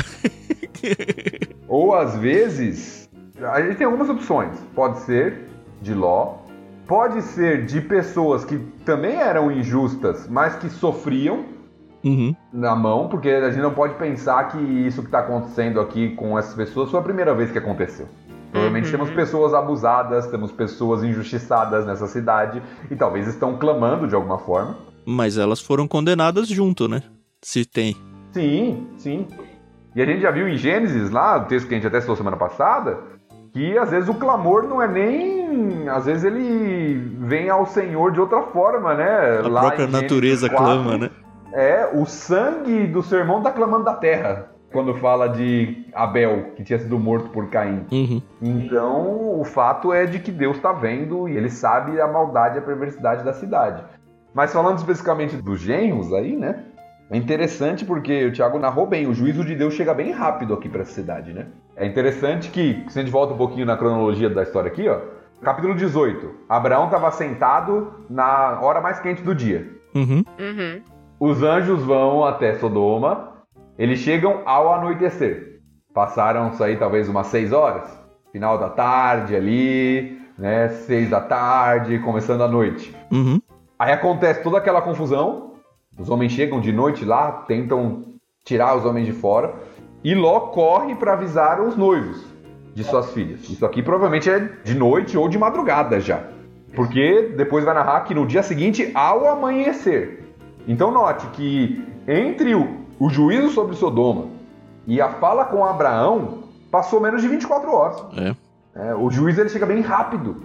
Ou às vezes, a gente tem algumas opções. Pode ser de Ló, pode ser de pessoas que também eram injustas, mas que sofriam Uhum. na mão, porque a gente não pode pensar que isso que está acontecendo aqui com essas pessoas foi a primeira vez que aconteceu. Provavelmente Uhum. temos pessoas abusadas, temos pessoas injustiçadas nessa cidade e talvez estão clamando de alguma forma. Mas elas foram condenadas junto, né? Se tem. Sim, sim. E a gente já viu em Gênesis lá, o texto que a gente até citou semana passada, que às vezes o clamor não é nem. Às vezes ele vem ao Senhor de outra forma, né? A Lá própria natureza 4, clama, né? É, o sangue do seu irmão tá clamando da terra. Quando fala de Abel, que tinha sido morto por Caim. Uhum. Então, o fato é de que Deus está vendo e ele sabe a maldade e a perversidade da cidade. Mas falando especificamente dos genros aí, né? É interessante porque o Tiago narrou bem, o juízo de Deus chega bem rápido aqui para essa cidade, né? É interessante que, se a gente volta um pouquinho na cronologia da história aqui, ó. Capítulo 18. Abraão estava sentado na hora mais quente do dia. Uhum. Uhum. Os anjos vão até Sodoma. Eles chegam ao anoitecer. Passaram-se aí talvez umas seis horas, final da tarde ali, né? Seis da tarde, começando a noite. Uhum. Aí acontece toda aquela confusão. Os homens chegam de noite lá, tentam tirar os homens de fora. E Ló corre para avisar os noivos de suas filhas. Isso aqui provavelmente é de noite ou de madrugada já. Porque depois vai narrar que no dia seguinte, ao amanhecer. Então note que entre o, o juízo sobre Sodoma e a fala com Abraão, passou menos de 24 horas. É. É, o juízo ele chega bem rápido.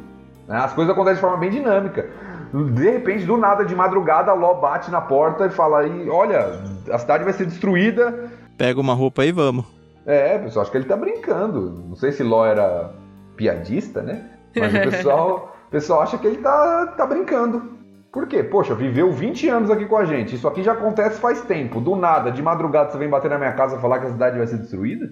né? As coisas acontecem de forma bem dinâmica. De repente, do nada, de madrugada, Ló bate na porta e fala aí, olha, a cidade vai ser destruída. Pega uma roupa e vamos. É, pessoal, acho que ele tá brincando. Não sei se Ló era piadista, né? Mas o pessoal, o pessoal acha que ele tá, tá brincando. Por quê? Poxa, viveu 20 anos aqui com a gente. Isso aqui já acontece faz tempo. Do nada, de madrugada, você vem bater na minha casa e falar que a cidade vai ser destruída?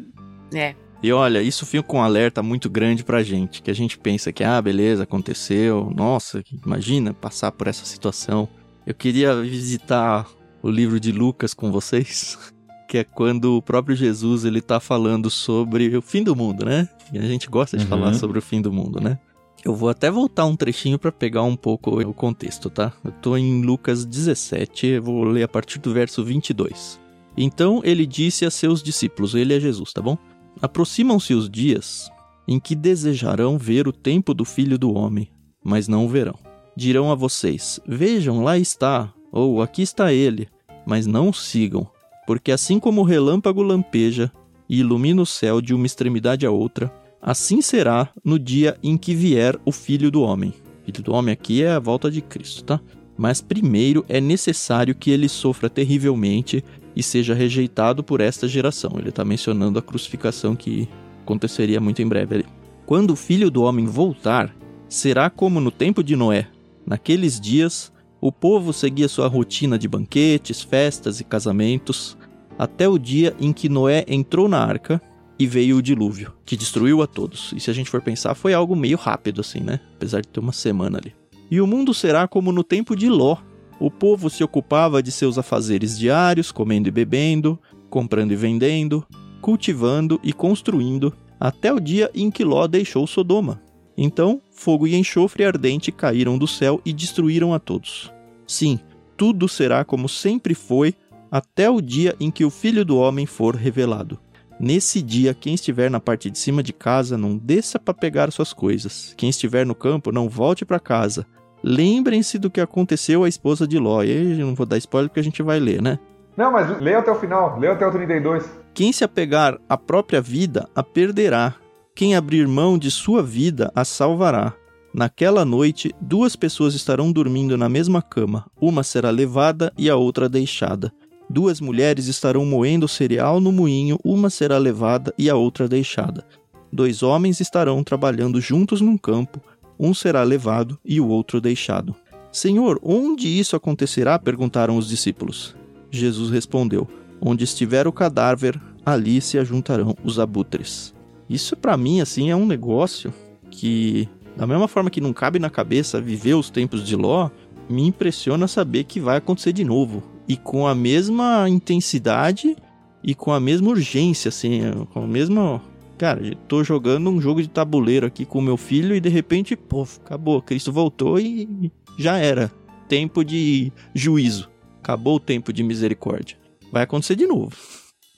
É. E olha, isso fica com um alerta muito grande pra gente, que a gente pensa que, ah, beleza, aconteceu, nossa, imagina passar por essa situação. Eu queria visitar o livro de Lucas com vocês, que é quando o próprio Jesus ele tá falando sobre o fim do mundo, né? E a gente gosta de Uhum. falar sobre o fim do mundo, né? Eu vou até voltar um trechinho pra pegar um pouco o contexto, tá? Eu tô em Lucas 17, eu vou ler a partir do verso 22. Então ele disse a seus discípulos, ele é Jesus, tá bom? Aproximam-se os dias em que desejarão ver o tempo do Filho do Homem, mas não o verão. Dirão a vocês: Vejam, lá está, ou aqui está ele, mas não o sigam, porque assim como o relâmpago lampeja e ilumina o céu de uma extremidade à outra, assim será no dia em que vier o Filho do Homem. Filho do Homem aqui é a volta de Cristo, tá? Mas primeiro é necessário que ele sofra terrivelmente e seja rejeitado por esta geração. Ele está mencionando a crucificação que aconteceria muito em breve. Quando o filho do homem voltar, será como no tempo de Noé. Naqueles dias, o povo seguia sua rotina de banquetes, festas e casamentos, até o dia em que Noé entrou na arca e veio o dilúvio, que destruiu a todos. E se a gente for pensar, foi algo meio rápido assim, né? Apesar de ter uma semana ali. E o mundo será como no tempo de Ló, o povo se ocupava de seus afazeres diários, comendo e bebendo, comprando e vendendo, cultivando e construindo, até o dia em que Ló deixou Sodoma. Então, fogo e enxofre ardente caíram do céu e destruíram a todos. Sim, tudo será como sempre foi, até o dia em que o Filho do Homem for revelado. Nesse dia, quem estiver na parte de cima de casa, não desça para pegar suas coisas. Quem estiver no campo, não volte para casa. Lembrem-se do que aconteceu à esposa de Ló. E aí, não vou dar spoiler porque a gente vai ler, né? Não, mas leia até o final, leia até o 32. Quem se apegar à própria vida, a perderá. Quem abrir mão de sua vida, a salvará. Naquela noite, duas pessoas estarão dormindo na mesma cama. Uma será levada e a outra deixada. Duas mulheres estarão moendo cereal no moinho, uma será levada e a outra deixada. Dois homens estarão trabalhando juntos num campo, um será levado e o outro deixado. Senhor, onde isso acontecerá? perguntaram os discípulos. Jesus respondeu: Onde estiver o cadáver, ali se ajuntarão os abutres. Isso para mim assim é um negócio que da mesma forma que não cabe na cabeça viver os tempos de Ló, me impressiona saber que vai acontecer de novo e com a mesma intensidade e com a mesma urgência assim, com a mesma Cara, tô jogando um jogo de tabuleiro aqui com meu filho e de repente, pô, acabou. Cristo voltou e já era. Tempo de juízo. Acabou o tempo de misericórdia. Vai acontecer de novo.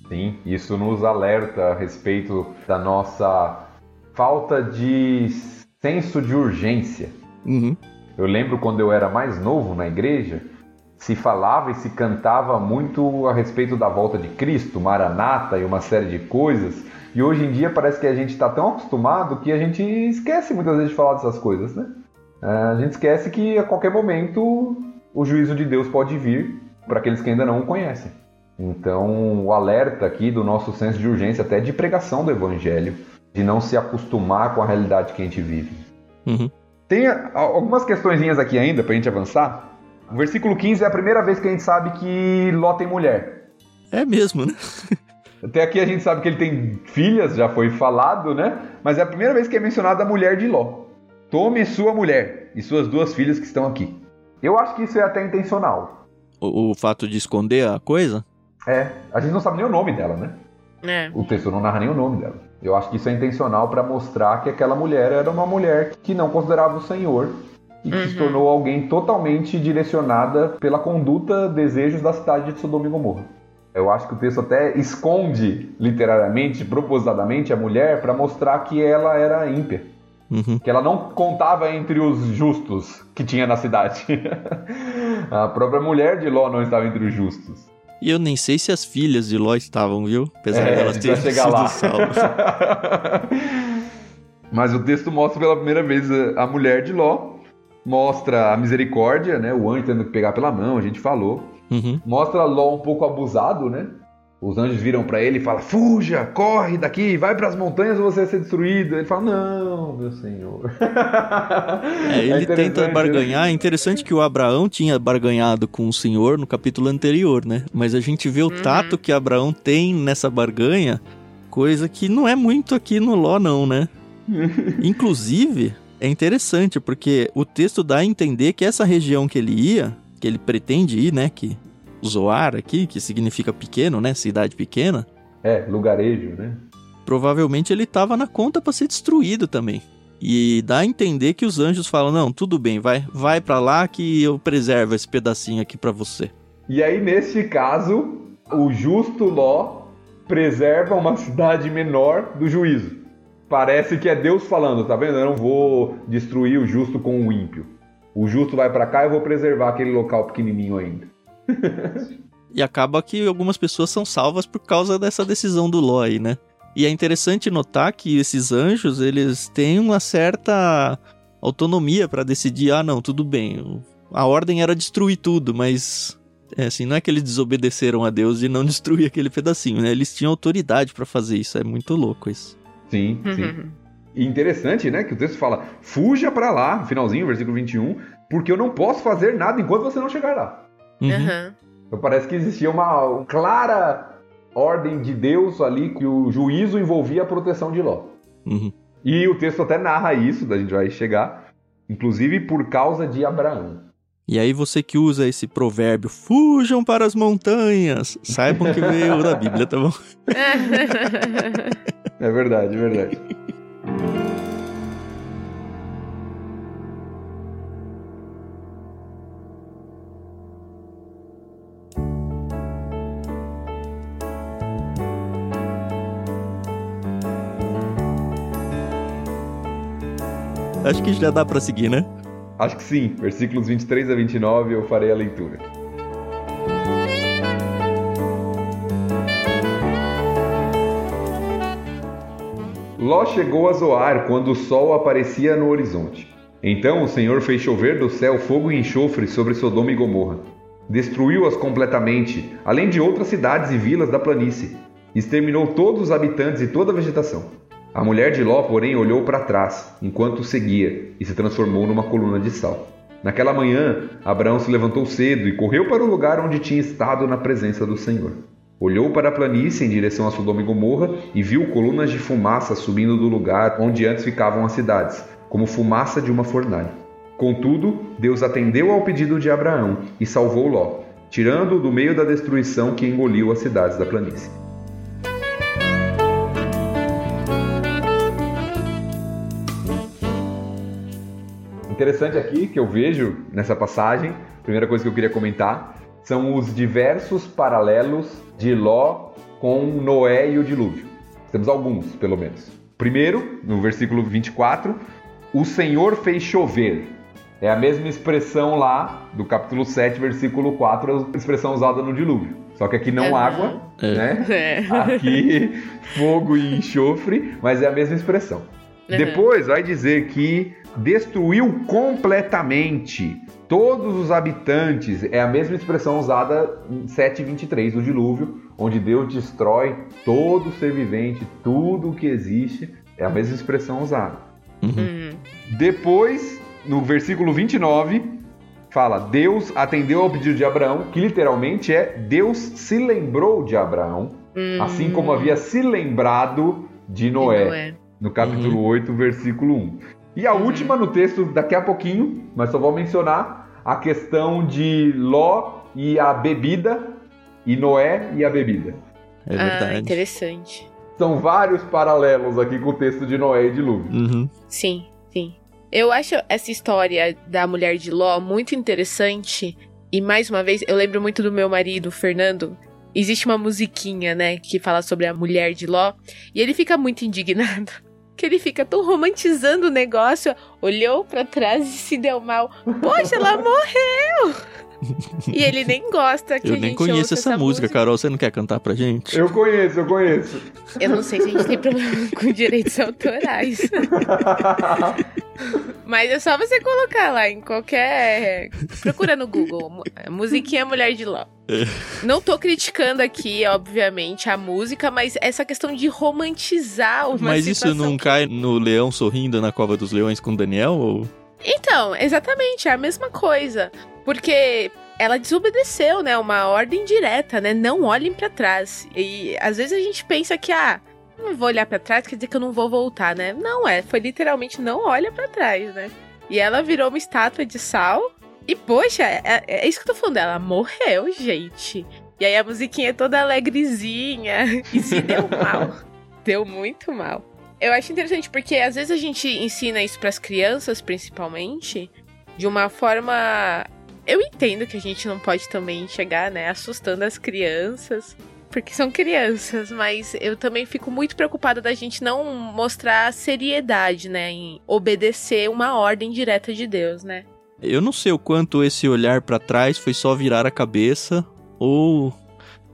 Sim, isso nos alerta a respeito da nossa falta de senso de urgência. Uhum. Eu lembro quando eu era mais novo na igreja, se falava e se cantava muito a respeito da volta de Cristo, Maranata e uma série de coisas. E hoje em dia parece que a gente está tão acostumado que a gente esquece muitas vezes de falar dessas coisas, né? É, A gente esquece que a qualquer momento o juízo de Deus pode vir para aqueles que ainda não o conhecem. Então, o alerta aqui do nosso senso de urgência, até de pregação do evangelho, de não se acostumar com a realidade que a gente vive. Uhum. Tem a- algumas questõezinhas aqui ainda pra gente avançar. O versículo 15 é a primeira vez que a gente sabe que Ló tem mulher. É mesmo, né? Até aqui a gente sabe que ele tem filhas, já foi falado, né? Mas é a primeira vez que é mencionada a mulher de Ló. Tome sua mulher e suas duas filhas que estão aqui. Eu acho que isso é até intencional. O, o fato de esconder a coisa. É, a gente não sabe nem o nome dela, né? É. O texto não narra nem o nome dela. Eu acho que isso é intencional para mostrar que aquela mulher era uma mulher que não considerava o Senhor e que Uhum. se tornou alguém totalmente direcionada pela conduta, desejos da cidade de Sodoma e Gomorra. Eu acho que o texto até esconde literariamente, propositadamente, a mulher para mostrar que ela era ímpia. Uhum. Que ela não contava entre os justos que tinha na cidade. a própria mulher de Ló não estava entre os justos. E eu nem sei se as filhas de Ló estavam, viu? Apesar É, gente vai terem sido lá. salvas. Mas o texto mostra pela primeira vez a a mulher de Ló, mostra a misericórdia, né? O anjo tendo que pegar pela mão, a gente falou. Uhum. Mostra Ló um pouco abusado, né? Os anjos viram pra ele e falam: Fuja, corre daqui, vai pras montanhas ou você vai ser destruído. Ele fala: Não, meu senhor. É, ele tenta interessante, né? barganhar. É interessante que o Abraão tinha barganhado com o Senhor no capítulo anterior, né? Mas a gente vê o Uhum. tato que Abraão tem nessa barganha, coisa que não é muito aqui no Ló, não, né? Inclusive, é interessante porque o texto dá a entender que essa região que ele ia, que ele pretende ir, né? Que Zoar aqui, que significa pequeno, né? Cidade pequena. É, lugarejo, né? provavelmente ele estava na conta para ser destruído também. E dá a entender que os anjos falam: "Não, tudo bem, vai, vai para lá que eu preservo esse pedacinho aqui para você". E aí, neste caso, o justo Ló preserva uma cidade menor do juízo. Parece que é Deus falando, tá vendo? Eu não vou destruir o justo com o ímpio. O justo vai pra cá e eu vou preservar aquele local pequenininho ainda. E acaba que algumas pessoas são salvas por causa dessa decisão do Ló aí, né? E é interessante notar que esses anjos, eles têm uma certa autonomia para decidir, ah, não, tudo bem. A ordem era destruir tudo, mas é assim, não é que eles desobedeceram a Deus de não destruir aquele pedacinho, né? Eles tinham autoridade para fazer isso, é muito louco isso. Sim, sim. Uhum. E interessante, né, que o texto fala: "Fuja pra lá", no finalzinho, versículo 21, porque eu não posso fazer nada enquanto você não chegar lá. Uhum. Então parece que existia uma clara ordem de Deus ali que o juízo envolvia a proteção de Ló. Uhum. E o texto até narra isso, a gente vai chegar, inclusive por causa de Abraão. E aí você que usa esse provérbio, fujam para as montanhas, saibam que veio da Bíblia, tá bom? É verdade, é verdade. Acho que já dá pra seguir, né? Acho que sim, versículos 23 a 29 eu farei a leitura. Ló chegou a Zoar quando o sol aparecia no horizonte. Então o Senhor fez chover do céu fogo e enxofre sobre Sodoma e Gomorra. Destruiu-as completamente, além de outras cidades e vilas da planície. Exterminou todos os habitantes e toda a vegetação. A mulher de Ló, porém, olhou para trás, enquanto o seguia, e se transformou numa coluna de sal. Naquela manhã, Abraão se levantou cedo e correu para o lugar onde tinha estado na presença do Senhor. Olhou para a planície em direção a Sodoma e Gomorra e viu colunas de fumaça subindo do lugar onde antes ficavam as cidades, como fumaça de uma fornalha. Contudo, Deus atendeu ao pedido de Abraão e salvou Ló, tirando-o do meio da destruição que engoliu as cidades da planície. Interessante aqui que eu vejo nessa passagem, primeira coisa que eu queria comentar, são os diversos paralelos de Ló com Noé e o dilúvio. Temos alguns, pelo menos. Primeiro, no versículo 24, o Senhor fez chover. É a mesma expressão lá do capítulo 7, versículo 4, a expressão usada no dilúvio. Só que aqui não Uhum. água, É. né? É. Aqui fogo e enxofre, mas é a mesma expressão. Uhum. Depois vai dizer que destruiu completamente todos os habitantes. É a mesma expressão usada em 7:23 do dilúvio, onde Deus destrói todo ser vivente, tudo o que existe. É a mesma expressão usada. Uhum. Uhum. Depois, no versículo 29, fala: Deus atendeu ao pedido de Abraão, que literalmente é Deus se lembrou de Abraão, Hum. assim como havia se lembrado de Noé, Noé. no capítulo 8, versículo 1. E a última no texto, daqui a pouquinho, mas só vou mencionar a questão de Ló e a bebida e Noé e a bebida. É verdade. Ah, interessante. São vários paralelos aqui com o texto de Noé e dilúvio. Uhum. Sim, sim. Eu acho essa história da mulher de Ló muito interessante. E mais uma vez, eu lembro muito do meu marido, Fernando. Existe uma musiquinha, né, que fala sobre a mulher de Ló. E ele fica muito indignado. Que ele fica tão romantizando o negócio, olhou para trás e se deu mal. Poxa, ela morreu! E ele nem gosta que Eu a nem gente conheço ouça essa, música, Carol. Você não quer cantar pra gente? Eu conheço, eu conheço. Eu não sei se a gente tem problema com direitos autorais. Mas é só você colocar lá em qualquer. Procura no Google. mu- Musiquinha Mulher de Ló. Não tô criticando aqui, obviamente, a música, mas essa questão de romantizar uma Mas isso não que- cai no Leão Sorrindo na Cova dos Leões com Daniel? Ou... Então, exatamente, é a mesma coisa. Porque ela desobedeceu, né? Uma ordem direta, né? Não olhem pra trás. E às vezes a gente pensa que, ah, não vou olhar pra trás, quer dizer que eu não vou voltar, né? Não é, foi literalmente não olha pra trás, né? E ela virou uma estátua de sal. E, poxa, é, é isso que eu tô falando. Ela morreu, gente. E aí a musiquinha é toda alegrezinha. E se deu mal. Deu muito mal. Eu acho interessante porque às vezes a gente ensina isso pras crianças, principalmente, de uma forma. Eu entendo que a gente não pode também chegar, né, assustando as crianças, porque são crianças, mas eu também fico muito preocupada da gente não mostrar seriedade, né, em obedecer uma ordem direta de Deus, né? Eu não sei o quanto esse olhar pra trás foi só virar a cabeça ou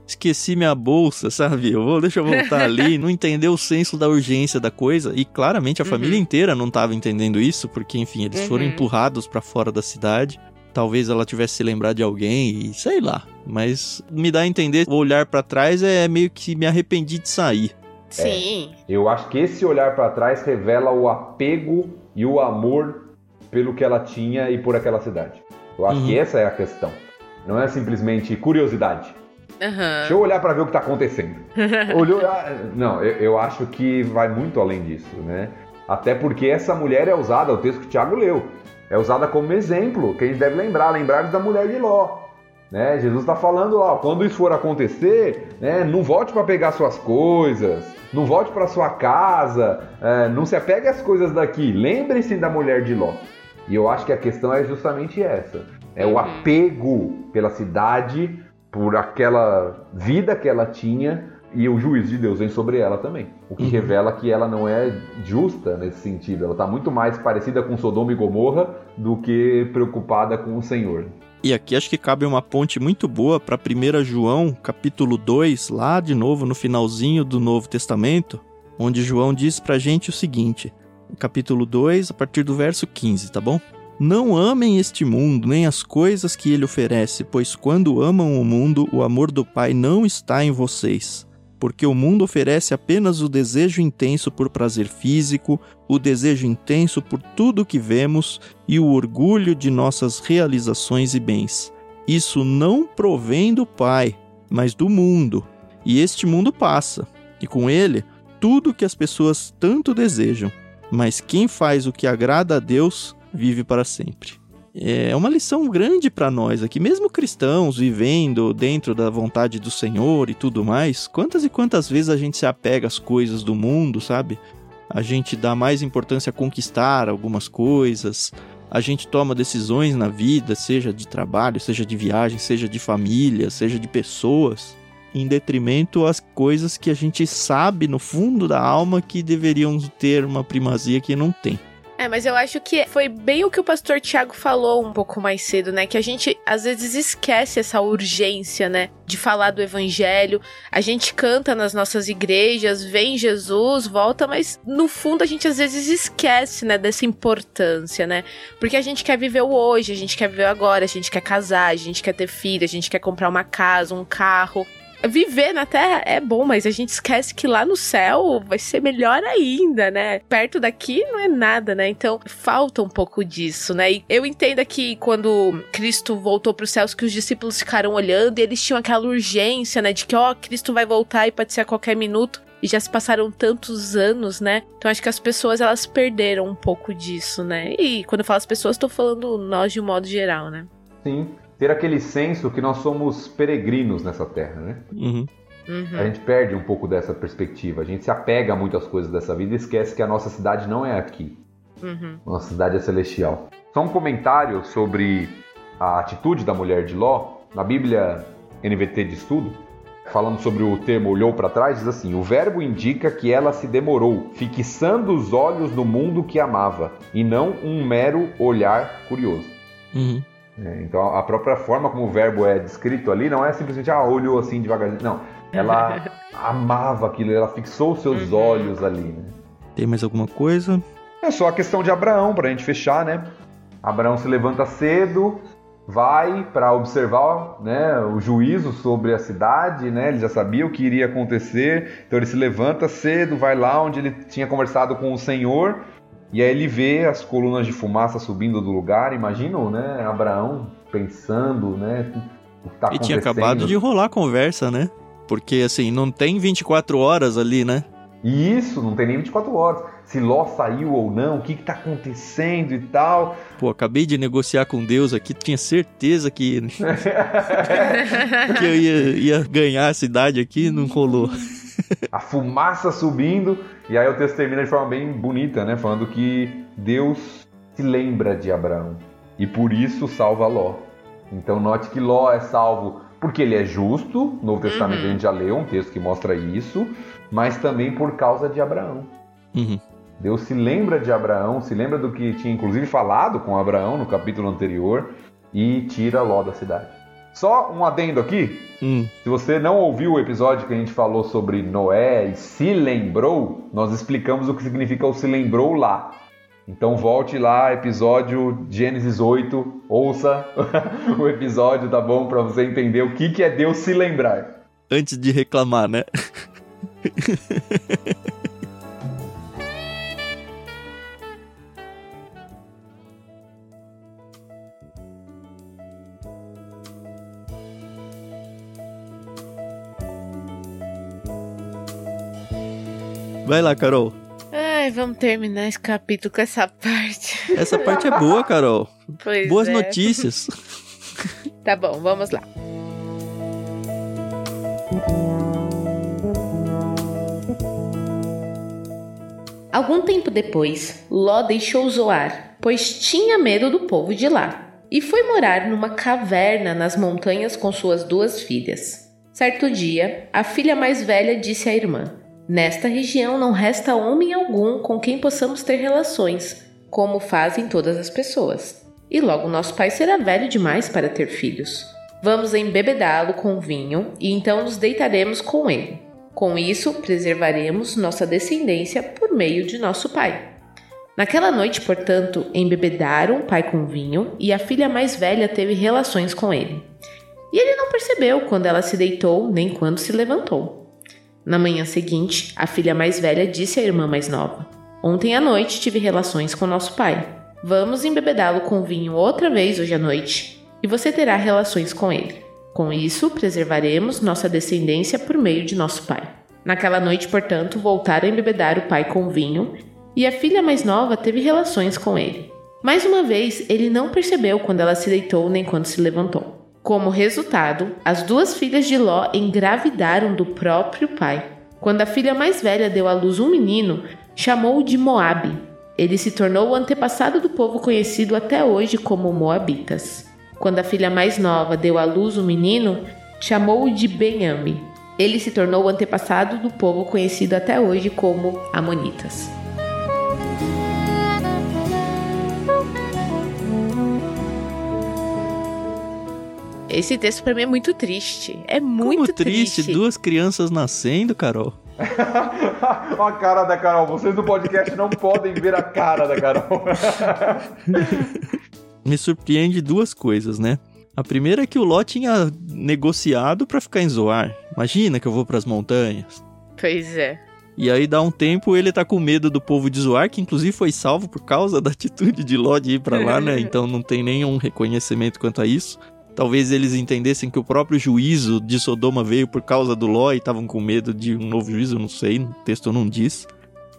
esqueci minha bolsa, sabe? Eu vou, deixa eu voltar ali, não entender o senso da urgência da coisa e claramente a Uhum. família inteira não estava entendendo isso, porque enfim, eles foram Uhum. empurrados pra fora da cidade. Talvez ela tivesse se lembrado de alguém e sei lá, mas me dá a entender, o olhar pra trás é meio que me arrependi de sair. Sim. Eu acho que esse olhar para trás revela o apego e o amor pelo que ela tinha e por aquela cidade. Eu acho Uhum. que essa é a questão. Não é simplesmente curiosidade. Aham. Deixa eu olhar para ver o que está acontecendo. Olhou, ah, não, eu, eu acho que vai muito além disso, né? Até porque essa mulher é usada, o texto que o Tiago leu, é usada como exemplo, que a gente deve lembrar, lembrar da mulher de Ló. Né? Jesus está falando, ó, quando isso for acontecer, né, não volte para pegar suas coisas, não volte para sua casa, é, não se apegue às coisas daqui. Lembre-se da mulher de Ló. E eu acho que a questão é justamente essa: é o Uhum. apego pela cidade, por aquela vida que ela tinha e o juízo de Deus vem sobre ela também. O que Uhum. revela que ela não é justa nesse sentido. Ela está muito mais parecida com Sodoma e Gomorra do que preocupada com o Senhor. E aqui acho que cabe uma ponte muito boa para 1 João, capítulo 2, lá de novo no finalzinho do Novo Testamento, onde João diz pra gente o seguinte, capítulo 2, a partir do verso 15, tá bom? Não amem este mundo, nem as coisas que ele oferece, pois quando amam o mundo, o amor do Pai não está em vocês. Porque o mundo oferece apenas o desejo intenso por prazer físico, o desejo intenso por tudo que vemos e o orgulho de nossas realizações e bens. Isso não provém do Pai, mas do mundo. E este mundo passa, e com ele tudo que as pessoas tanto desejam. Mas quem faz o que agrada a Deus vive para sempre. É uma lição grande para nós aqui, mesmo cristãos vivendo dentro da vontade do Senhor e tudo mais. Quantas e quantas vezes a gente se apega às coisas do mundo, sabe? A gente dá mais importância a conquistar algumas coisas, a gente toma decisões na vida, seja de trabalho, seja de viagem, seja de família, seja de pessoas, em detrimento às coisas que a gente sabe no fundo da alma que deveriam ter uma primazia que não tem. É, mas eu acho que foi bem o que o pastor Tiago falou um pouco mais cedo, né? Que a gente às vezes esquece essa urgência, né? De falar do evangelho. A gente canta nas nossas igrejas, vem Jesus, volta, mas no fundo a gente às vezes esquece, né? Dessa importância, né? Porque a gente quer viver o hoje, a gente quer viver o agora, a gente quer casar, a gente quer ter filho, a gente quer comprar uma casa, um carro. Viver na Terra é bom, mas a gente esquece que lá no céu vai ser melhor ainda, né? Perto daqui não é nada, né? Então falta um pouco disso, né? E eu entendo que quando Cristo voltou para os céus, que os discípulos ficaram olhando e eles tinham aquela urgência, né? De que, ó, Cristo vai voltar e pode ser a qualquer minuto. E já se passaram tantos anos, né? Então acho que as pessoas elas perderam um pouco disso, né? E quando eu falo as pessoas, tô falando nós de um modo geral, né? Sim. Ter aquele senso que nós somos peregrinos nessa terra, né? Uhum. Uhum. A gente perde um pouco dessa perspectiva. A gente se apega a muitas coisas dessa vida e esquece que a nossa cidade não é aqui. Uhum. Nossa cidade é celestial. Só um comentário sobre a atitude da mulher de Ló. Na Bíblia NVT de estudo, falando sobre o termo olhou para trás, diz assim: o verbo indica que ela se demorou, fixando os olhos no mundo que amava, e não um mero olhar curioso. Uhum. É, então a própria forma como o verbo é descrito ali não é simplesmente ah, olhou assim devagarzinho. Não. Ela amava aquilo, ela fixou os seus Uhum. olhos ali, né? Tem mais alguma coisa? É só a questão de Abraão, pra gente fechar, né? Abraão se levanta cedo, vai para observar né, o juízo sobre a cidade, né? Ele já sabia o que iria acontecer, então ele se levanta cedo, vai lá onde ele tinha conversado com o Senhor, e aí ele vê as colunas de fumaça subindo do lugar. Imagina, né? Abraão pensando, né? O que tá E tinha acabado de rolar a conversa, né? Porque assim, não tem 24 horas ali, né? E isso, não tem nem 24 horas. Se Ló saiu ou não, o que, que tá acontecendo e tal. Pô, acabei de negociar com Deus aqui, tinha certeza que, que eu ia, ia ganhar a cidade aqui, não rolou. a fumaça subindo, e aí o texto termina de forma bem bonita, né? Falando que Deus se lembra de Abraão e por isso salva Ló. Então note que Ló é salvo porque ele é justo, no Novo Testamento Uhum. a gente já leu um texto que mostra isso, mas também por causa de Abraão. Uhum. Deus se lembra de Abraão, se lembra do que tinha inclusive falado com Abraão no capítulo anterior e tira Ló da cidade. Só um adendo aqui, Hum, se você não ouviu o episódio que a gente falou sobre Noé e se lembrou, nós explicamos o que significa o se lembrou lá. Então volte lá, episódio Gênesis 8, ouça o episódio, tá bom? Pra você entender o que, que é Deus se lembrar. antes de reclamar, né? Vai lá, Carol. Ai, vamos terminar esse capítulo com essa parte. Essa parte é boa, Carol. Pois Boas é. notícias. Tá bom, vamos lá. Algum tempo depois, Ló deixou Zoar, pois tinha medo do povo de lá, e foi morar numa caverna nas montanhas com suas duas filhas. Certo dia, a filha mais velha disse à irmã: Nesta região não resta homem algum com quem possamos ter relações, como fazem todas as pessoas. E logo nosso pai será velho demais para ter filhos. Vamos embebedá-lo com vinho e então nos deitaremos com ele. Com isso, preservaremos nossa descendência por meio de nosso pai. Naquela noite, portanto, embebedaram o pai com vinho e a filha mais velha teve relações com ele. E ele não percebeu quando ela se deitou nem quando se levantou. Na manhã seguinte, a filha mais velha disse à irmã mais nova: Ontem à noite tive relações com nosso pai. Vamos embebedá-lo com vinho outra vez hoje à noite, e você terá relações com ele. Com isso, preservaremos nossa descendência por meio de nosso pai. Naquela noite, portanto, voltaram a embebedar o pai com vinho, e a filha mais nova teve relações com ele. Mais uma vez, ele não percebeu quando ela se deitou nem quando se levantou. Como resultado, as duas filhas de Ló engravidaram do próprio pai. Quando a filha mais velha deu à luz um menino, chamou-o de Moabe. Ele se tornou o antepassado do povo conhecido até hoje como Moabitas. Quando a filha mais nova deu à luz um menino, chamou-o de Benhame. Ele se tornou o antepassado do povo conhecido até hoje como Amonitas. Esse texto pra mim é muito triste. É muito Como triste, duas crianças nascendo, Carol. Olha a cara da Carol. Vocês do podcast não podem ver a cara da Carol. Me surpreende duas coisas, né? A primeira é que o Ló tinha negociado pra ficar em Zoar. Imagina que eu vou pras montanhas. Pois é. E aí dá um tempo ele tá com medo do povo de Zoar, que inclusive foi salvo por causa da atitude de Ló de ir pra lá, né? Então não tem nenhum reconhecimento quanto a isso. Talvez eles entendessem que o próprio juízo de Sodoma veio por causa do Ló e estavam com medo de um novo juízo, não sei, o texto não diz.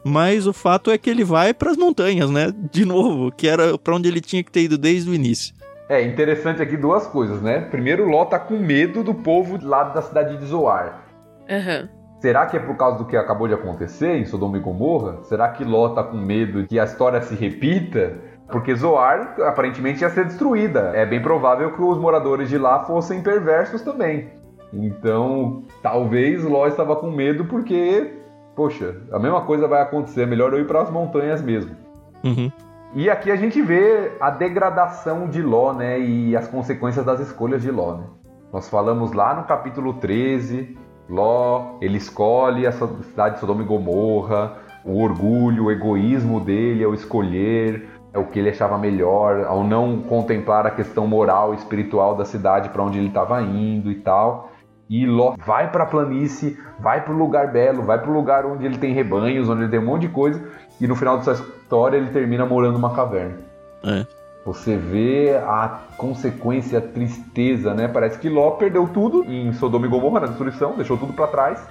Mas o fato é que ele vai pras montanhas, né? De novo, que era pra onde ele tinha que ter ido desde o início. É interessante aqui duas coisas, né? Primeiro, Ló tá com medo do povo lá da cidade de Zoar. Aham. Será que é por causa do que acabou de acontecer em Sodoma e Gomorra? Será que Ló tá com medo que a história se repita? Porque Zoar aparentemente ia ser destruída. É bem provável que os moradores de lá fossem perversos também. Então, talvez Ló estava com medo porque, poxa, a mesma coisa vai acontecer. É melhor eu ir para as montanhas mesmo. Uhum. E aqui a gente vê a degradação de Ló, né? E as consequências das escolhas de Ló, né? Nós falamos lá no capítulo 13, Ló, ele escolhe a cidade de Sodoma e Gomorra, o orgulho, o egoísmo dele ao escolher é o que ele achava melhor, ao não contemplar a questão moral e espiritual da cidade para onde ele estava indo e tal. E Ló vai para a planície, vai para o lugar belo, vai para o lugar onde ele tem rebanhos, onde ele tem um monte de coisa, e no final dessa história ele termina morando numa caverna. É. Você vê a consequência, a tristeza, né? Parece que Ló perdeu tudo em Sodoma e Gomorra, na destruição, deixou tudo para trás.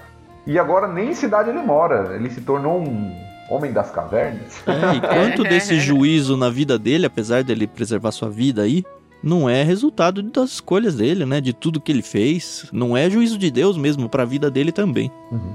E agora nem em cidade ele mora, ele se tornou um homem das cavernas. É, e quanto desse juízo na vida dele, apesar dele preservar sua vida aí, não é resultado das escolhas dele, né? De tudo que ele fez. Não é juízo de Deus mesmo para a vida dele também. Uhum.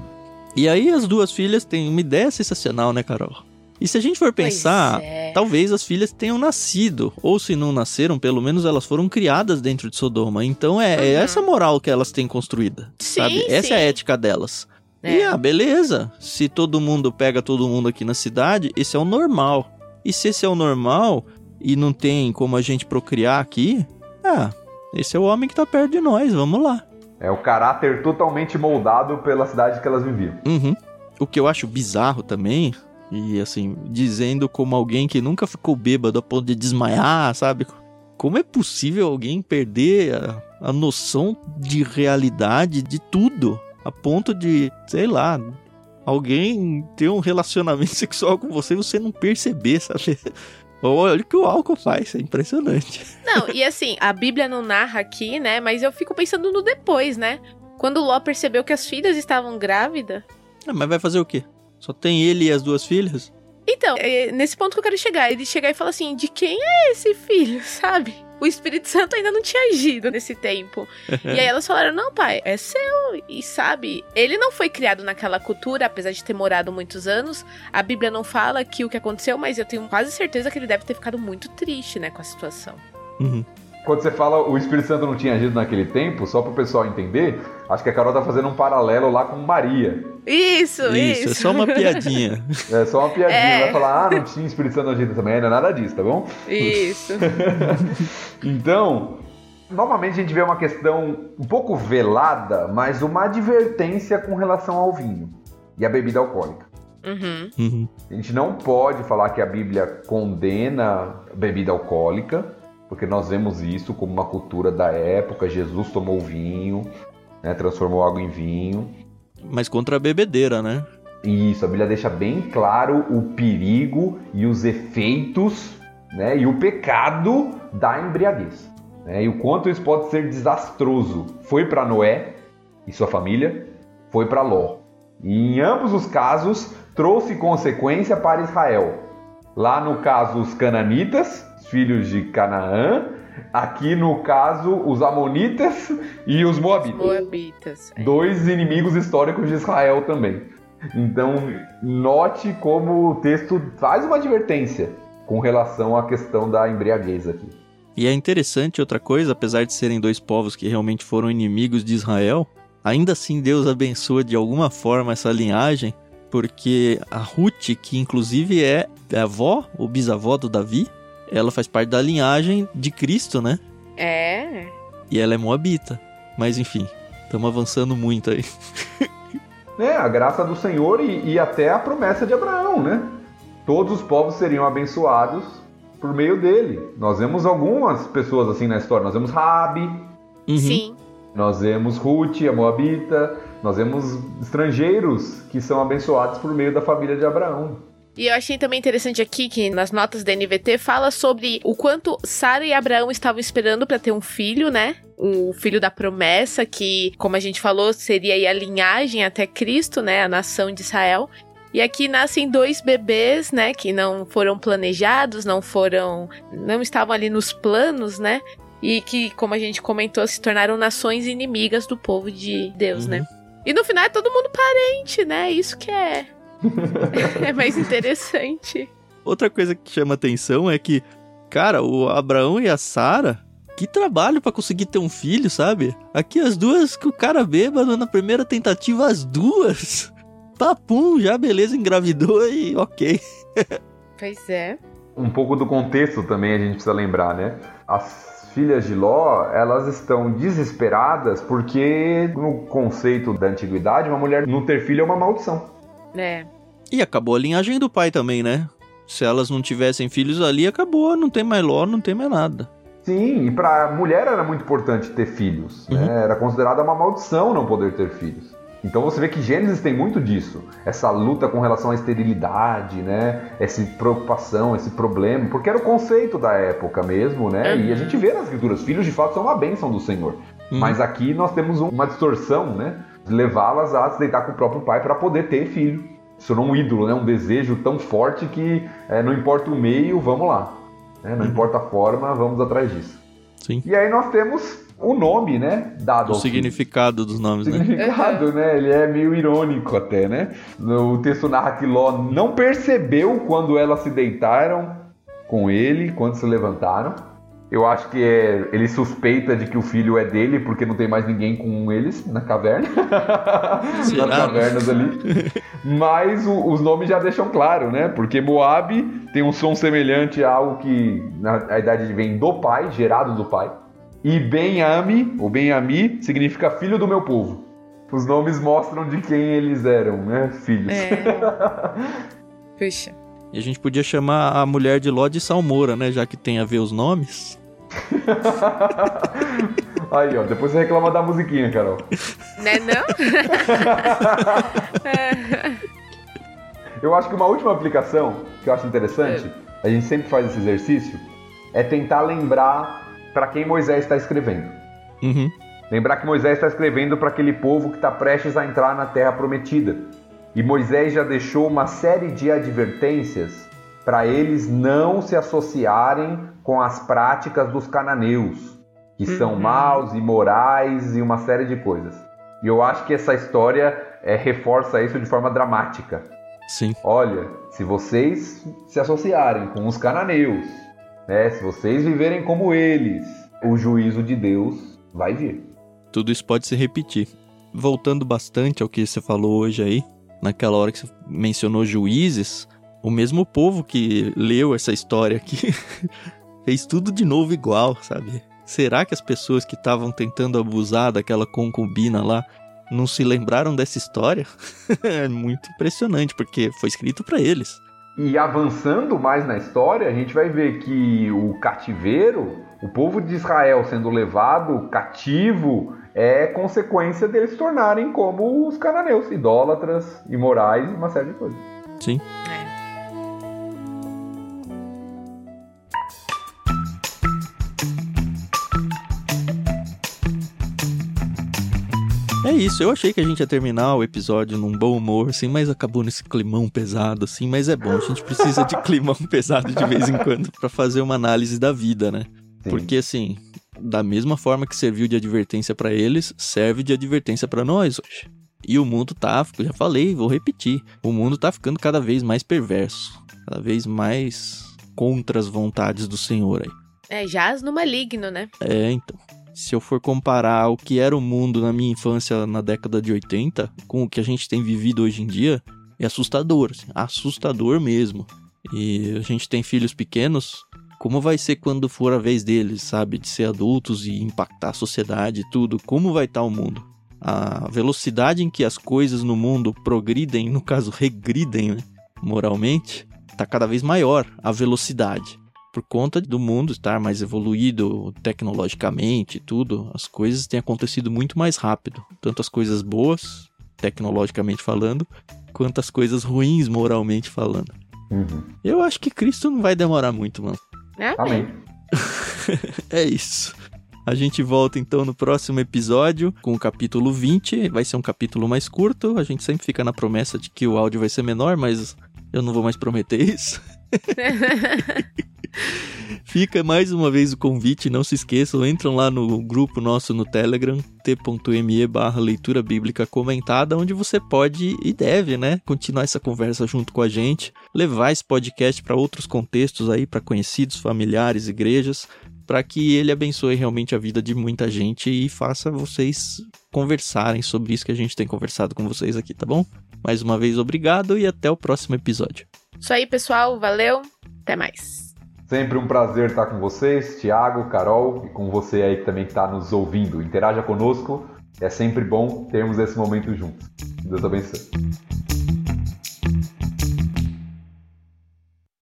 E aí as duas filhas têm uma ideia sensacional, né, Carol? E se a gente for pensar, é. talvez as filhas tenham nascido, ou se não nasceram, pelo menos elas foram criadas dentro de Sodoma. Então é, é Uhum. essa moral que elas têm construída, Sim, sabe? Essa é a sim. ética delas. É. E ah, beleza. Se todo mundo pega todo mundo aqui na cidade, esse é o normal. E se esse é o normal e não tem como a gente procriar aqui, ah, esse é o homem que tá perto de nós, vamos lá. É o caráter totalmente moldado pela cidade que elas viviam. Uhum. O que eu acho bizarro também, e assim, dizendo como alguém que nunca ficou bêbado a ponto de desmaiar, sabe? Como é possível alguém perder a, a noção de realidade de tudo? A ponto de, sei lá, alguém ter um relacionamento sexual com você e você não perceber, sabe? Olha o que o álcool faz, é impressionante. Não, e assim, a Bíblia não narra aqui, né? Mas eu fico pensando no depois, né? Quando Ló percebeu que as filhas estavam grávidas. Ah, mas vai fazer o quê? Só tem ele e as duas filhas? Então, é nesse ponto que eu quero chegar. Ele chegar e falar assim: de quem é esse filho, sabe? O Espírito Santo ainda não tinha agido nesse tempo. E aí elas falaram: não, pai, é seu. E sabe, ele não foi criado naquela cultura, apesar de ter morado muitos anos. A Bíblia não fala que o que aconteceu, mas eu tenho quase certeza que ele deve ter ficado muito triste, né, com a situação. Uhum. Quando você fala o Espírito Santo não tinha agido naquele tempo, só para o pessoal entender, acho que a Carol tá fazendo um paralelo lá com Maria. Isso, isso. Isso, é só uma piadinha. É só uma piadinha, É. vai falar, ah, não tinha Espírito Santo agindo também, não é nada disso, tá bom? Isso. Então, novamente a gente vê uma questão um pouco velada, mas uma advertência com relação ao vinho e à bebida alcoólica. Uhum. Uhum. A gente não pode falar que a Bíblia condena a bebida alcoólica, porque nós vemos isso como uma cultura da época. Jesus tomou vinho, né, transformou água em vinho. Mas contra a bebedeira, né? Isso, a Bíblia deixa bem claro o perigo e os efeitos né, e o pecado da embriaguez. né, e o quanto isso pode ser desastroso. Foi para Noé e sua família, foi para Ló. E em ambos os casos trouxe consequência para Israel. Lá no caso, os cananitas, filhos de Canaã. Aqui no caso, os amonitas e os moabitas Moabitas. é. dois inimigos históricos de Israel também. Então, note como o texto faz uma advertência com relação à questão da embriaguez aqui. E é interessante outra coisa, apesar de serem dois povos que realmente foram inimigos de Israel, ainda assim Deus abençoa de alguma forma essa linhagem, porque a Ruth, que inclusive é a avó, ou bisavó do Davi, ela faz parte da linhagem de Cristo, né? É. E ela é moabita. Mas enfim, estamos avançando muito aí. É, a graça do Senhor e, e até a promessa de Abraão, né? Todos os povos seriam abençoados por meio dele. Nós vemos algumas pessoas assim na história. Nós vemos Rabi, Uhum. Sim. nós vemos Ruth, a Moabita, nós vemos estrangeiros que são abençoados por meio da família de Abraão. E eu achei também interessante aqui que nas notas da NVT fala sobre o quanto Sara e Abraão estavam esperando para ter um filho, né? O filho da promessa, que, como a gente falou, seria aí a linhagem até Cristo, né? A nação de Israel. E aqui nascem dois bebês, né, que não foram planejados, não foram, não estavam ali nos planos, né? E que, como a gente comentou, se tornaram nações inimigas do povo de Deus, né? Uhum. E no final é todo mundo parente, né? Isso que é é mais interessante. Outra coisa que chama atenção é que, cara, o Abraão e a Sara, que trabalho pra conseguir ter um filho, sabe? Aqui as duas que o cara bêbado na primeira tentativa, as duas. Papum, já beleza, engravidou e ok. Pois é. Um pouco do contexto também a gente precisa lembrar, né? As filhas de Ló, elas estão desesperadas porque no conceito da antiguidade, uma mulher não ter filho é uma maldição. É. E acabou a linhagem do pai também, né? Se elas não tivessem filhos ali, acabou, não tem mais Ló, não tem mais nada. Sim, e pra mulher era muito importante ter filhos. Uhum. Né? Era considerada uma maldição não poder ter filhos. Então você vê que Gênesis tem muito disso. Essa luta com relação à esterilidade, né? Essa preocupação, esse problema. Porque era o conceito da época mesmo, né? Uhum. E a gente vê nas escrituras, filhos de fato são uma bênção do Senhor. Uhum. Mas aqui nós temos um- uma distorção, né? Levá-las a se deitar com o próprio pai para poder ter filho. Se tornou um ídolo, né? Um desejo tão forte que é, não importa o meio, vamos lá. né? Não Uhum. importa a forma, vamos atrás disso. Sim. E aí nós temos o nome, né? Dado O ao filho. significado dos nomes, né? significado, né? Ele é meio irônico até, né? O texto narra que Ló não percebeu quando elas se deitaram com ele, quando se levantaram. Eu acho que é, ele suspeita de que o filho é dele porque não tem mais ninguém com eles na caverna. Nas cavernas ali. Mas o- os nomes já deixam claro, né? Porque Moab tem um som semelhante a algo que na a idade vem do pai, gerado do pai. E Ben-Ami, ou Ben-Ami, significa filho do meu povo. Os nomes mostram de quem eles eram, né? Filhos. É. Puxa. E a gente podia chamar a mulher de Ló de Salmoura, né? Já que tem a ver os nomes. Aí, ó, depois você reclama da musiquinha, Carol. Né não? Eu acho que uma última aplicação que eu acho interessante, a gente sempre faz esse exercício, é tentar lembrar para quem Moisés está escrevendo. Uhum. Lembrar que Moisés está escrevendo para aquele povo que está prestes a entrar na terra prometida. E Moisés já deixou uma série de advertências para eles não se associarem com as práticas dos cananeus, que são Uhum. maus, imorais e uma série de coisas. E eu acho que essa história é, reforça isso de forma dramática. Sim. Olha, se vocês se associarem com os cananeus, né, se vocês viverem como eles, o juízo de Deus vai vir. Tudo isso pode se repetir. Voltando bastante ao que você falou hoje aí, naquela hora que você mencionou juízes, o mesmo povo que leu essa história aqui fez tudo de novo igual, sabe? Será que as pessoas que estavam tentando abusar daquela concubina lá não se lembraram dessa história? é muito impressionante, porque foi escrito pra eles. E avançando mais na história, a gente vai ver que o cativeiro, o povo de Israel sendo levado cativo, é consequência deles se tornarem como os cananeus, idólatras, imorais e uma série de coisas. Sim. É. É isso, eu achei que a gente ia terminar o episódio num bom humor, assim, mas acabou nesse climão pesado, assim, mas é bom, a gente precisa de climão pesado de vez em quando pra fazer uma análise da vida, né? Sim. Porque assim, da mesma forma que serviu de advertência pra eles, serve de advertência pra nós hoje. E o mundo tá, eu já falei, vou repetir, o mundo tá ficando cada vez mais perverso, cada vez mais contra as vontades do Senhor aí. É, jaz no maligno, né? É, então. Se eu for comparar o que era o mundo na minha infância na década de 80 com o que a gente tem vivido hoje em dia, é assustador, assim, assustador mesmo. E a gente tem filhos pequenos, como vai ser quando for a vez deles, sabe, de ser adultos e impactar a sociedade e tudo? Como vai estar o mundo? A velocidade em que as coisas no mundo progridem, no caso regridem, né, moralmente, tá cada vez maior a velocidade por conta do mundo estar mais evoluído tecnologicamente e tudo, as coisas têm acontecido muito mais rápido. Tanto as coisas boas, tecnologicamente falando, quanto as coisas ruins, moralmente falando. Uhum. Eu acho que Cristo não vai demorar muito, mano. É, Amém. É isso. A gente volta então no próximo episódio com o capítulo 20. Vai ser um capítulo mais curto. A gente sempre fica na promessa de que o áudio vai ser menor, mas eu não vou mais prometer isso. Fica mais uma vez o convite, não se esqueçam, entram lá no grupo nosso no Telegram, t.me barra leitura bíblica comentada, onde você pode e deve, né, continuar essa conversa junto com a gente, levar esse podcast para outros contextos aí, para conhecidos, familiares, igrejas, para que ele abençoe realmente a vida de muita gente e faça vocês conversarem sobre isso que a gente tem conversado com vocês aqui, tá bom? Mais uma vez, obrigado e até o próximo episódio. Isso aí, pessoal. Valeu. Até mais. Sempre um prazer estar com vocês, Thiago, Carol, e com você aí que também está nos ouvindo. Interaja conosco. É sempre bom termos esse momento juntos. Deus abençoe.